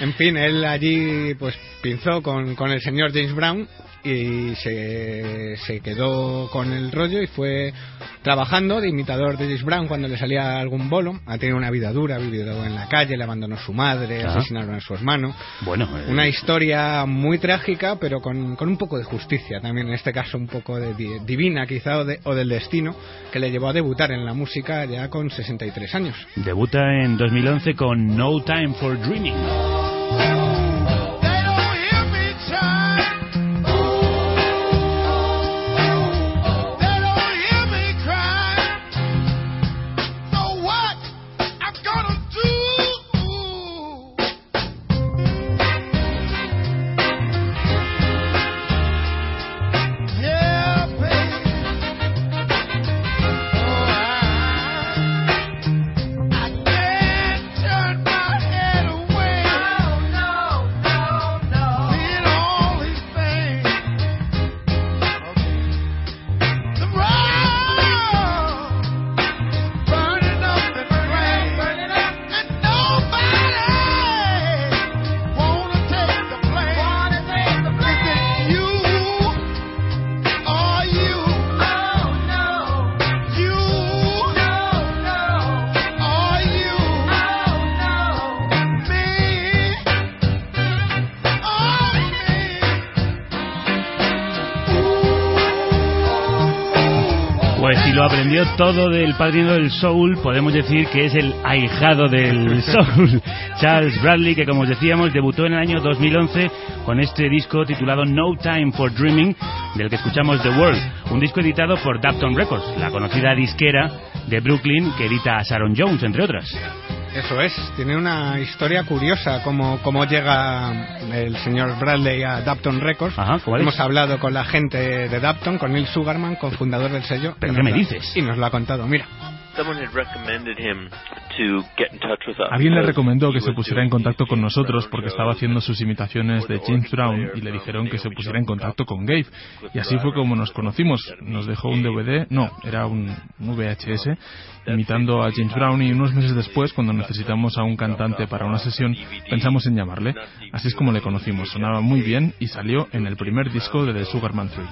En fin, él allí pues pinzó con, con el señor James Brown y se, se quedó con el rollo y fue trabajando de imitador de James Brown cuando le salía algún bolo. Ha tenido una vida dura, ha vivido en la calle, le abandonó su madre, asesinaron a su hermano. Bueno, eh, Una historia muy trágica, pero con, con un poco de justicia también, en este caso un poco de di- divina quizá o, de- o del destino, que le llevó a debutar en la música ya con 63 años. debuta en 2011 con No Time for Dreaming. Todo del padrino del soul, podemos decir que es el ahijado del (laughs) soul. Charles Bradley, que como os decíamos, debutó en el año 2011 con este disco titulado No Time for Dreaming, del que escuchamos The World, un disco editado por Dapton Records, la conocida disquera de Brooklyn que edita a Sharon Jones, entre otras. Eso es, tiene una historia curiosa cómo llega el señor Bradley a Dapton Records. Hemos hablado con la gente de Dapton, con Neil Sugarman, cofundador del sello. ¿Pero y qué me dices? Y nos lo ha contado, mira. Someone had recommended him to get in touch with us. Alguien le recomendó que se pusiera en contacto con nosotros porque estaba haciendo sus imitaciones de James Brown y le dijeron que se pusiera en contacto con Gabe. Y así fue como nos conocimos. Nos dejó un DVD, no, era un un VHS, imitando a James Brown y unos meses después, cuando necesitamos a un cantante para una sesión, pensamos en llamarle. Así es como le conocimos. Sonaba muy bien y salió en el primer disco de The Sugarman 3.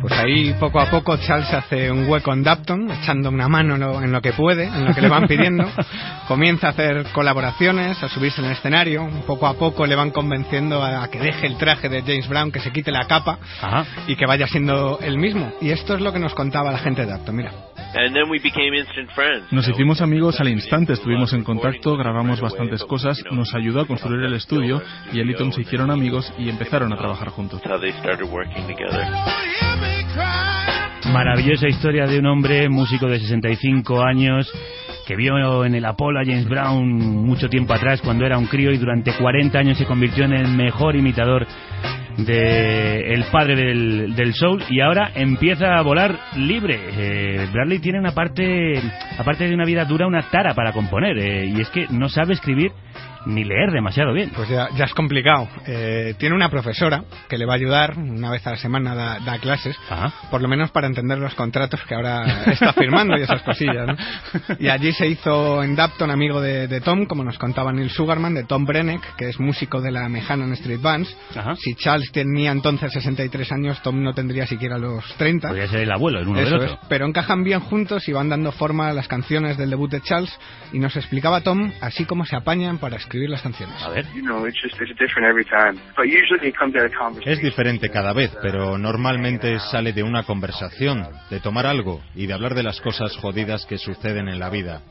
Pues ahí poco a poco Charles hace un hueco en Dapton, echando una mano en lo, en lo que puede, en lo que le van pidiendo. (laughs) Comienza a hacer colaboraciones, a subirse en el escenario. Poco a poco le van convenciendo a, a que deje el traje de James Brown, que se quite la capa y que vaya siendo el mismo. Y esto es lo que nos contaba la gente de Dapton. Mira. And then we became instant friends. Nos hicimos amigos al instante, estuvimos en contacto, grabamos bastantes cosas, nos ayudó a construir el estudio y él y Tom se hicieron amigos y empezaron a trabajar juntos. Maravillosa historia de un hombre, músico de 65 años, que vio en el Apolo a James Brown mucho tiempo atrás cuando era un crío y durante 40 años se convirtió en el mejor imitador de el padre del, del soul y ahora empieza a volar libre. Eh, Bradley tiene una parte, aparte de una vida dura, una tara para componer eh, y es que no sabe escribir ni leer demasiado bien. Pues ya, ya es complicado. Eh, tiene una profesora que le va a ayudar, una vez a la semana da, da clases, por lo menos para entender los contratos que ahora está firmando y esas cosillas. ¿no? Y allí se hizo en Dapton amigo de, de Tom, como nos contaba Neil Sugarman, de Tom Brenneck, que es músico de la Mehanan Street Bands. Si Charles tenía entonces 63 años, Tom no tendría siquiera los 30. Podría ser el abuelo, el uno Eso del es, otro. pero encajan bien juntos y van dando forma a las canciones del debut de Charles y nos explicaba Tom así como se apañan para escribir las canciones. A ver. You know, it's just it's different every time. But usually it comes out of conversation. Es diferente cada vez, pero normalmente sale de una conversación, de tomar algo y de hablar de las cosas jodidas que suceden en la vida.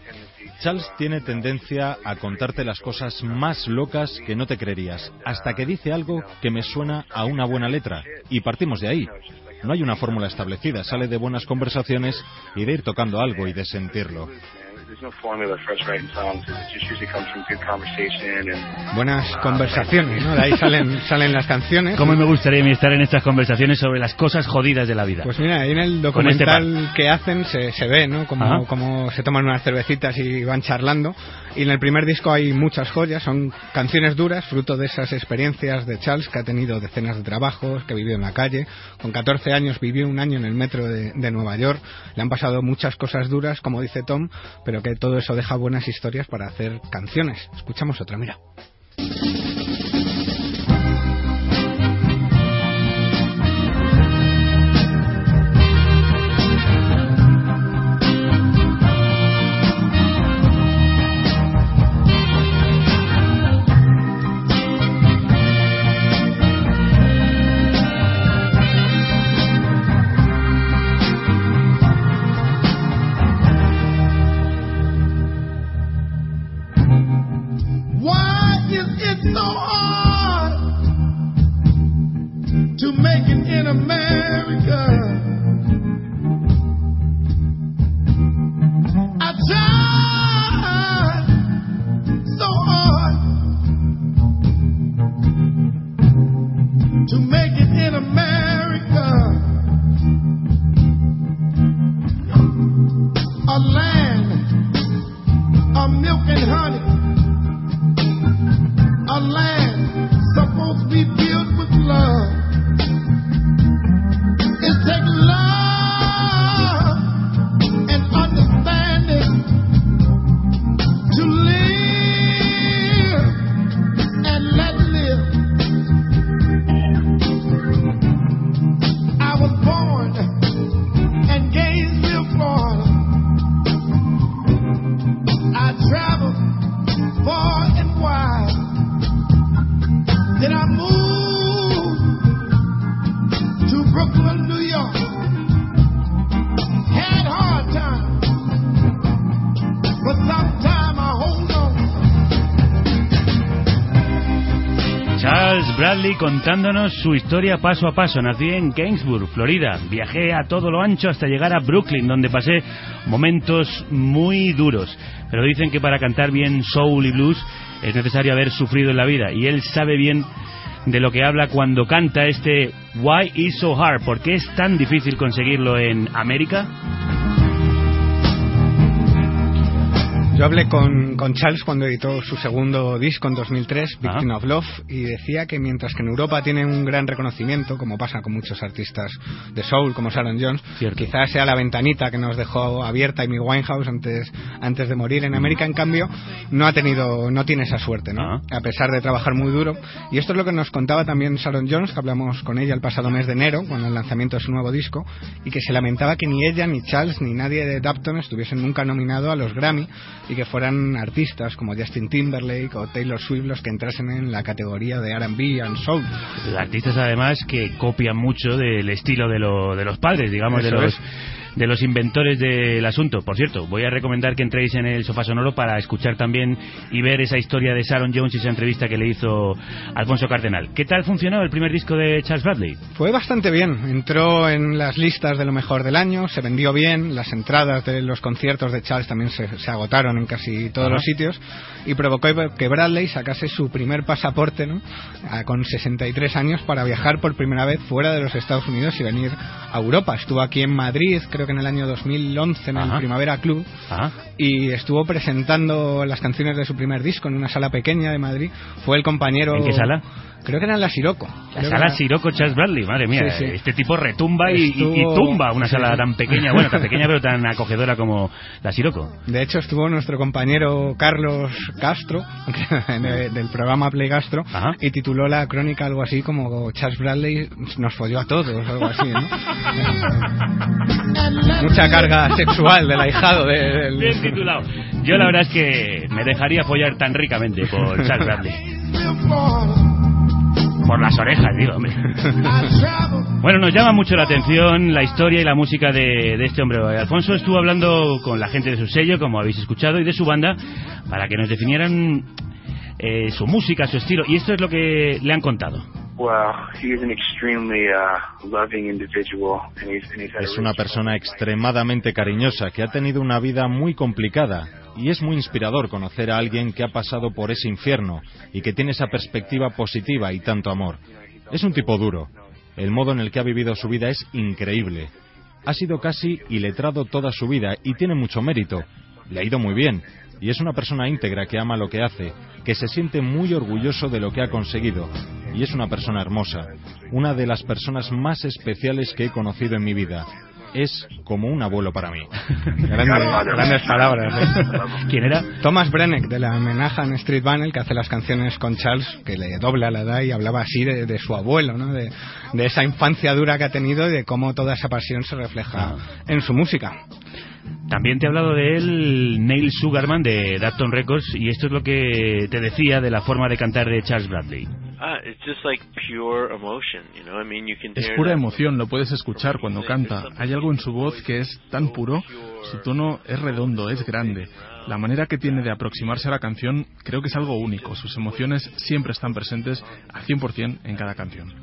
Charles tiene tendencia a contarte las cosas más locas que no te creerías, hasta que dice algo que me suena a una buena letra, y partimos de ahí. No hay una fórmula establecida, sale de buenas conversaciones y de ir tocando algo y de sentirlo. There's no formula for us writing songs. It just usually comes from good conversation and Buenas conversaciones, ¿no? De ahí salen, (laughs) salen las canciones. ¿Cómo me gustaría estar en estas conversaciones sobre las cosas jodidas de la vida? Pues mira, ahí en el este documental que hacen se, se ve, ¿no? Como, como se toman unas cervecitas y van charlando. Y en el primer disco hay muchas joyas, son canciones duras, fruto de esas experiencias de Charles, que ha tenido decenas de trabajos, que ha vivido en la calle. Con 14 años vivió un año en el metro de, de Nueva York. Le han pasado muchas cosas duras, como dice Tom, pero que todo eso deja buenas historias para hacer canciones. Escuchamos otra, mira. Contándonos su historia paso a paso. Nací en Gainesburg, Florida. Viajé a todo lo ancho hasta llegar a Brooklyn, donde pasé momentos muy duros. Pero dicen que para cantar bien soul y blues es necesario haber sufrido en la vida. Y él sabe bien de lo que habla cuando canta este Why is so hard? ¿Por qué es tan difícil conseguirlo en América? Yo hablé con, con Charles cuando editó su segundo disco en 2003, Victim of Love, y decía que mientras que en Europa tiene un gran reconocimiento, como pasa con muchos artistas de soul como Sharon Jones, quizás sea la ventanita que nos dejó abierta Amy Winehouse antes, antes de morir. En América, en cambio, no ha tenido, no tiene esa suerte, ¿no? A pesar de trabajar muy duro. Y esto es lo que nos contaba también Sharon Jones, que hablamos con ella el pasado mes de enero, con el lanzamiento de su nuevo disco, y que se lamentaba que ni ella, ni Charles, ni nadie de Dapton estuviesen nunca nominado a los Grammy y que fueran artistas como Justin Timberlake o Taylor Swift los que entrasen en la categoría de R&B and soul. Artistas además que copian mucho del estilo de, lo- de los padres, digamos, de Eso los es. De los inventores del asunto. Por cierto, voy a recomendar que entréis en el sofá sonoro para escuchar también y ver esa historia de Sharon Jones y esa entrevista que le hizo Alfonso Cardenal. ¿Qué tal funcionó el primer disco de Charles Bradley? Fue bastante bien, entró en las listas de lo mejor del año, se vendió bien, las entradas de los conciertos de Charles también se, se agotaron en casi todos los sitios y provocó que Bradley sacase su primer pasaporte ¿no? Con 63 años para viajar por primera vez fuera de los Estados Unidos y venir a Europa. Estuvo aquí en Madrid, creo que en el año 2011 en el. Primavera Club Ajá. y estuvo presentando las canciones de su primer disco en una sala pequeña de Madrid. Fue el compañero... ¿En qué sala? Creo que era en la Siroco. La sala era- Siroco Charles Bradley, madre mía, Sí, sí. este tipo retumba y, y- y Estuvo- tumba una sí, sala tan pequeña, bueno, tan (laughs) pequeña pero tan acogedora como la Siroco. De hecho, estuvo nuestro compañero Carlos Castro, (laughs) de- del programa Play Gastro, y tituló la crónica algo así como Charles Bradley nos folló a todos, algo así, ¿no? (laughs) Mucha carga sexual del ahijado de- del... Bien titulado. Yo la verdad es que me dejaría follar tan ricamente por Charles Bradley. Por las orejas, digo, hombre. (laughs) Bueno, nos llama mucho la atención la historia y la música de, de este hombre. Alfonso estuvo hablando con la gente de su sello, como habéis escuchado, y de su banda, para que nos definieran eh, su música, su estilo. Y esto es lo que le han contado. Well, he is an extremely uh, Es una persona extremadamente cariñosa que ha tenido una vida muy complicada y es muy inspirador conocer a alguien que ha pasado por ese infierno y que tiene esa perspectiva positiva y tanto amor. Es un tipo duro. El modo en el que ha vivido su vida es increíble. Ha sido casi iletrado toda su vida y tiene mucho mérito. Le ha ido muy bien y es una persona íntegra que ama lo que hace, que se siente muy orgulloso de lo que ha conseguido y es una persona hermosa, una de las personas más especiales que he conocido en mi vida. Es como un abuelo para mí. (laughs) Grandes, grandes palabras. ¿eh? (laughs) ¿Quién era? Thomas Brenneck, de la Menahan Street Band, el que hace las canciones con Charles, que le dobla la edad y hablaba así de, de su abuelo, ¿no? de, de esa infancia dura que ha tenido y de cómo toda esa pasión se refleja en su música. También te he hablado de él, Neil Sugarman de Dapton Records, y esto es lo que te decía de la forma de cantar de Charles Bradley. Ah, it's just like pure emotion, you know. I mean, you can Es pura emoción, lo puedes escuchar cuando canta. Hay algo en su voz que es tan puro, su tono es redondo, es grande. La manera que tiene de aproximarse a la canción creo que es algo único. Sus emociones siempre están presentes al 100% en cada canción.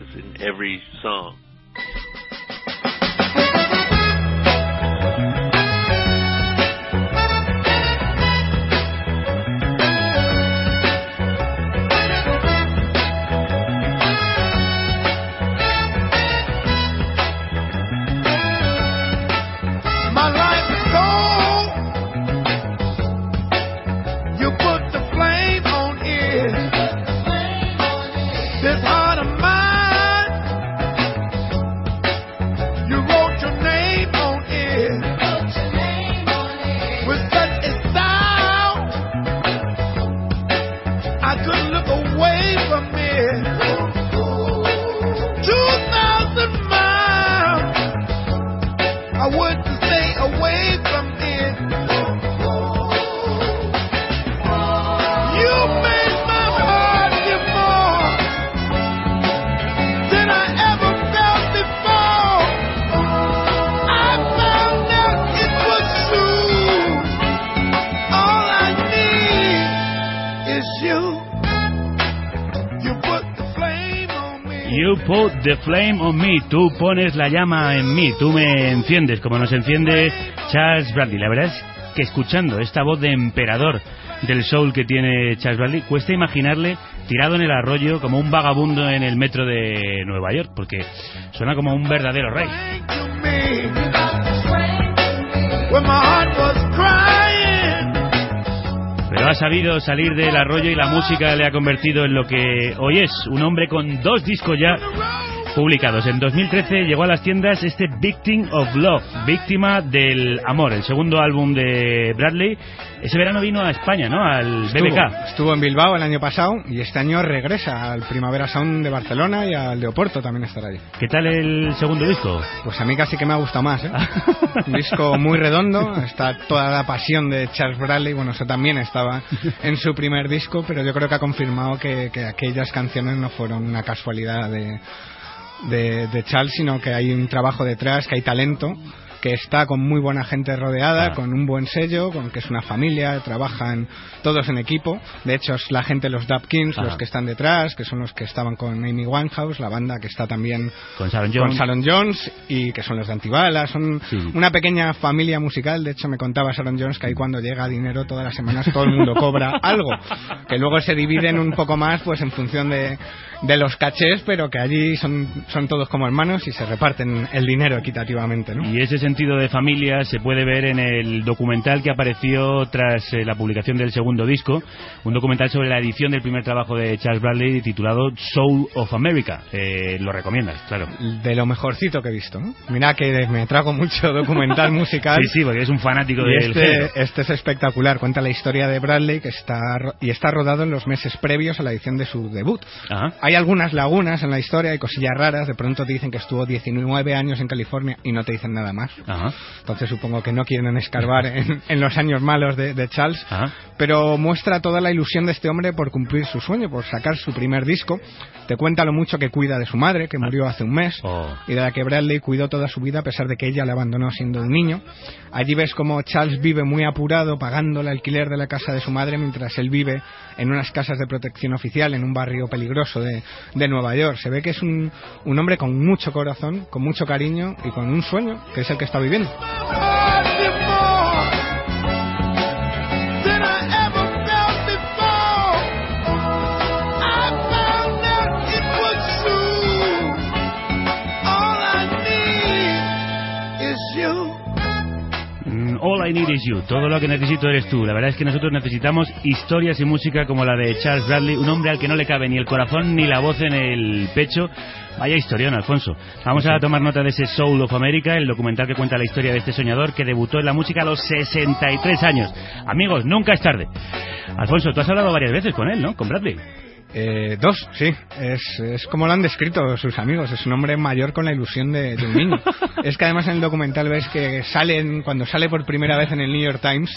Put the flame on me. Tú pones la llama en mí. Tú me enciendes, como nos enciende Charles Bradley. La verdad es que escuchando esta voz de emperador del soul que tiene Charles Bradley, cuesta imaginarle tirado en el arroyo como un vagabundo en el metro de Nueva York, porque suena como un verdadero rey. Pero ha sabido salir del arroyo y la música le ha convertido en lo que hoy es, un hombre con dos discos ya publicados. En 2013 llegó a las tiendas este Victim of Love, víctima del amor, el segundo álbum de Bradley. Ese verano vino a España, ¿no? Al Estuvo, BBK. estuvo en Bilbao el año pasado y este año regresa al Primavera Sound de Barcelona y al de Oporto también estará allí. ¿Qué tal el segundo disco? Pues a mí casi que me ha gustado más, ¿eh? (laughs) Un disco muy redondo, está toda la pasión de Charles Bradley, bueno, eso también estaba en su primer disco, pero yo creo que ha confirmado que, que aquellas canciones no fueron una casualidad de, de, de Charles, sino que hay un trabajo detrás, que hay talento que está con muy buena gente rodeada, Ah. con un buen sello, con que es una familia, trabajan todos en equipo. De hecho, es la gente, los Dub Kings, los que están detrás, que son los que estaban con Amy Winehouse, la banda que está también Con Sharon con Jones. Sharon Jones y que son los de Antibala. Son una pequeña familia musical. De hecho, me contaba Sharon Jones que ahí cuando llega dinero todas las semanas todo el mundo cobra (laughs) algo. Que luego se dividen un poco más pues en función de, de los cachés, pero que allí son, son todos como hermanos y se reparten el dinero equitativamente. ¿no? Y ese sentido de familia se puede ver en el documental que apareció tras eh, la publicación del segundo disco, un documental sobre la edición del primer trabajo de Charles Bradley titulado Soul of America. Eh, lo recomiendas, claro. De lo mejorcito que he visto. ¿no? Mira que me trago mucho documental (laughs) musical. Sí, sí, porque es un fanático Y del género. este, este es espectacular. Cuenta la historia de Bradley que está y está rodado en los meses previos a la edición de su debut. Hay algunas lagunas en la historia, hay cosillas raras. De pronto te dicen que estuvo 19 años en California y no te dicen nada más. Entonces supongo que no quieren escarbar en, en los años malos de, de Charles. Pero muestra toda la ilusión de este hombre por cumplir su sueño, por sacar su primer disco. Te cuenta lo mucho que cuida de su madre, que murió hace un mes, y de la que Bradley cuidó toda su vida a pesar de que ella le abandonó siendo un niño. Allí ves como Charles vive muy apurado pagando el alquiler de la casa de su madre mientras él vive en unas casas de protección oficial en un barrio peligroso de, de Nueva York. Se ve que es un, un hombre con mucho corazón, con mucho cariño y con un sueño, que es el que está viviendo. Need is you. Todo lo que necesito eres tú. La verdad es que nosotros necesitamos historias y música como la de Charles Bradley, un hombre al que no le cabe ni el corazón ni la voz en el pecho. Vaya historión, Alfonso. Vamos a tomar nota de ese Soul of America, el documental que cuenta la historia de este soñador que debutó en la música a los 63 años. Amigos, nunca es tarde. Alfonso, tú has hablado varias veces con él, ¿no? Con Bradley. Eh, dos, sí. Es, es como lo han descrito sus amigos. Es un hombre mayor con la ilusión de, de un niño. (laughs) es que además en el documental ves que salen, cuando sale por primera vez en el New York Times,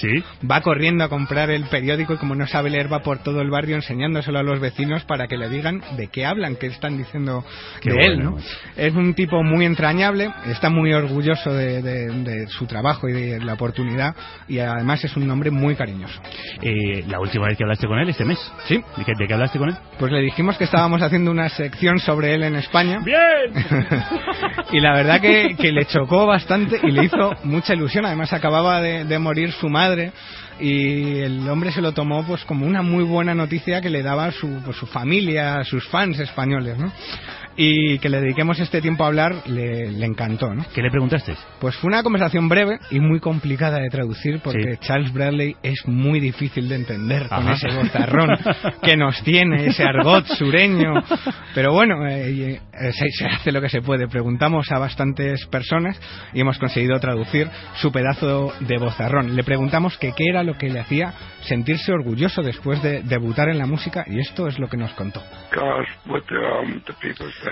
va corriendo a comprar el periódico y como no sabe leer va por todo el barrio enseñándoselo a los vecinos para que le digan de qué hablan, qué están diciendo Qué de él. Es un tipo muy entrañable, está muy orgulloso de, de- de su trabajo y de la oportunidad y además es un hombre muy cariñoso. Eh, la última vez que hablaste con él, este mes. Sí. ¿De qué, de qué hablaste con él? Pues le dijimos que estábamos haciendo una sección sobre él en España. ¡Bien! (laughs) y la verdad que, que le chocó bastante y le hizo mucha ilusión. Además acababa de, de morir su madre y el hombre se lo tomó pues como una muy buena noticia que le daba su, pues, su familia, sus fans españoles, ¿no? Y que le dediquemos este tiempo a hablar le, le encantó, ¿no? ¿Qué le preguntaste? Pues fue una conversación breve y muy complicada de traducir porque Charles Bradley es muy difícil de entender con ese bozarrón que nos tiene, ese argot sureño. Pero bueno, eh, eh, se, se hace lo que se puede. Preguntamos a bastantes personas y hemos conseguido traducir su pedazo de bozarrón. Le preguntamos que qué era lo que le hacía sentirse orgulloso después de debutar en la música y esto es lo que nos contó.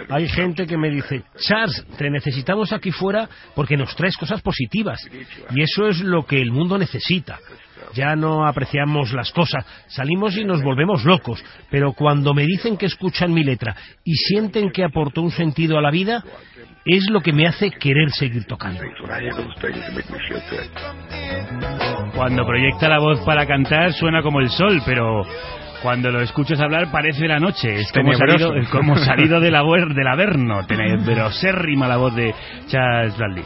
Hay gente que me dice, Charles, te necesitamos aquí fuera porque nos traes cosas positivas. Y eso es lo que el mundo necesita. Ya no apreciamos las cosas, salimos y nos volvemos locos. Pero cuando me dicen que escuchan mi letra y sienten que aportó un sentido a la vida, es lo que me hace querer seguir tocando. Cuando proyecta la voz para cantar suena como el sol, pero Cuando lo escuchas hablar parece la noche. Es como salido, como salido del, abuer- del Averno. Tenebrosérrima la voz de Charles Bradley.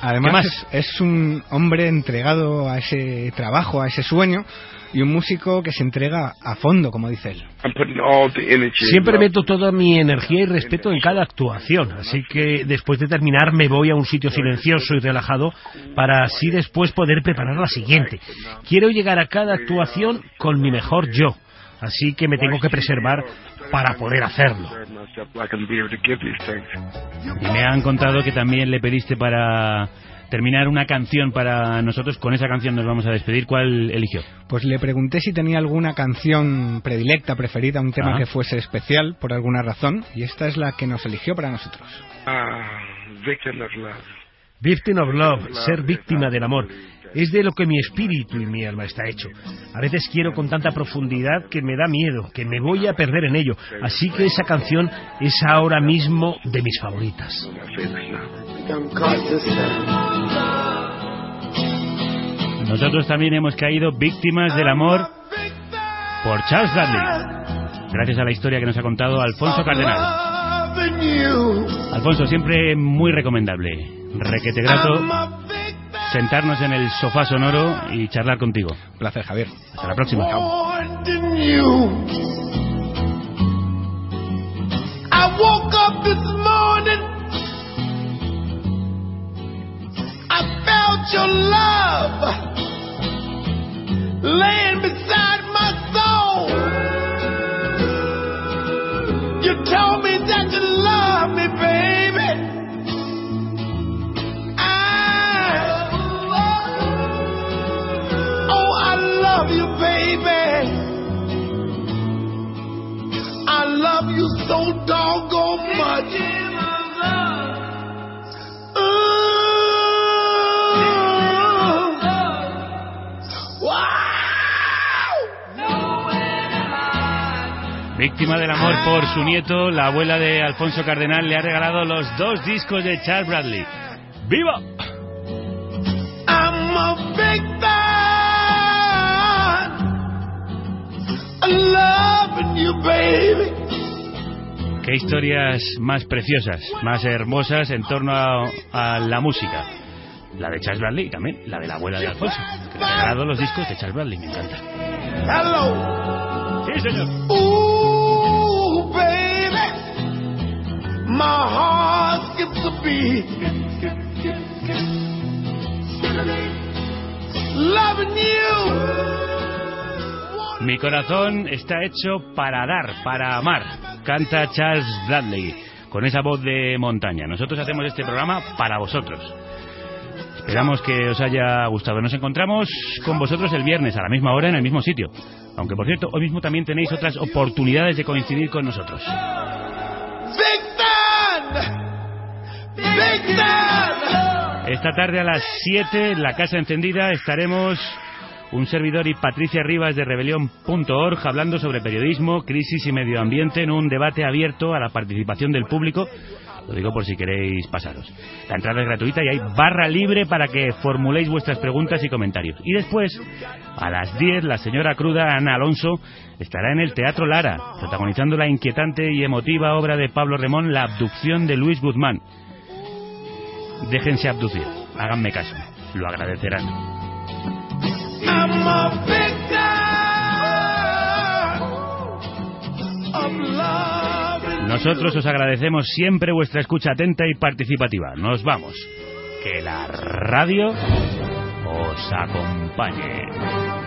Además, es un hombre entregado a ese trabajo, a ese sueño, y un músico que se entrega a fondo, como dice él. Siempre meto toda mi energía y respeto en cada actuación, así que después de terminar me voy a un sitio silencioso y relajado para así después poder preparar la siguiente. Quiero llegar a cada actuación con mi mejor yo, así que me tengo que preservar para poder hacerlo. Y me han contado que también le pediste para terminar una canción para nosotros. Con esa canción nos vamos a despedir. ¿Cuál eligió? Pues le pregunté si tenía alguna canción predilecta, preferida, un tema Ah. que fuese especial por alguna razón, y esta es la que nos eligió para nosotros. Victim of Love, ser víctima del amor, es de lo que mi espíritu y mi alma está hecho. A veces quiero con tanta profundidad que me da miedo, que me voy a perder en ello. Así que esa canción es ahora mismo de mis favoritas. Nosotros también hemos caído víctimas del amor por Charles Bradley. Gracias a la historia que nos ha contado Alfonso Cardenal. Alfonso, siempre muy recomendable. Requete grato sentarnos en el sofá sonoro y charlar contigo. Placer, Javier. Hasta la próxima. I Víctima del amor por su nieto, la abuela de Alfonso Cardenal le ha regalado los dos discos de Charles Bradley. ¡Viva! I'm a big fan. You, baby. Qué historias más preciosas, más hermosas en torno a, a la música. La de Charles Bradley y también la de la abuela de Alfonso, que le ha regalado los discos de Charles Bradley, me encanta. Hello. Sí, señor. My heart skips a beat. Loving you. Mi corazón está hecho para dar, para amar, canta Charles Bradley, con esa voz de montaña. Nosotros hacemos este programa para vosotros. Esperamos que os haya gustado. Nos encontramos con vosotros el viernes a la misma hora en el mismo sitio. Aunque, por cierto, hoy mismo también tenéis otras oportunidades de coincidir con nosotros. Big Esta tarde a las 7 en la Casa Encendida estaremos un servidor y Patricia Rivas de Rebelión.org hablando sobre periodismo, crisis y medio ambiente en un debate abierto a la participación del público. Lo digo por si queréis pasaros. La entrada es gratuita y hay barra libre para que formuléis vuestras preguntas y comentarios. Y después, a las 10, la señora cruda Ana Alonso estará en el Teatro Lara, protagonizando la inquietante y emotiva obra de Pablo Remón, La abducción de Luis Guzmán. Déjense abducir, háganme caso, lo agradecerán. I'm a Nosotros os agradecemos siempre vuestra escucha atenta y participativa. Nos vamos. Que la radio os acompañe.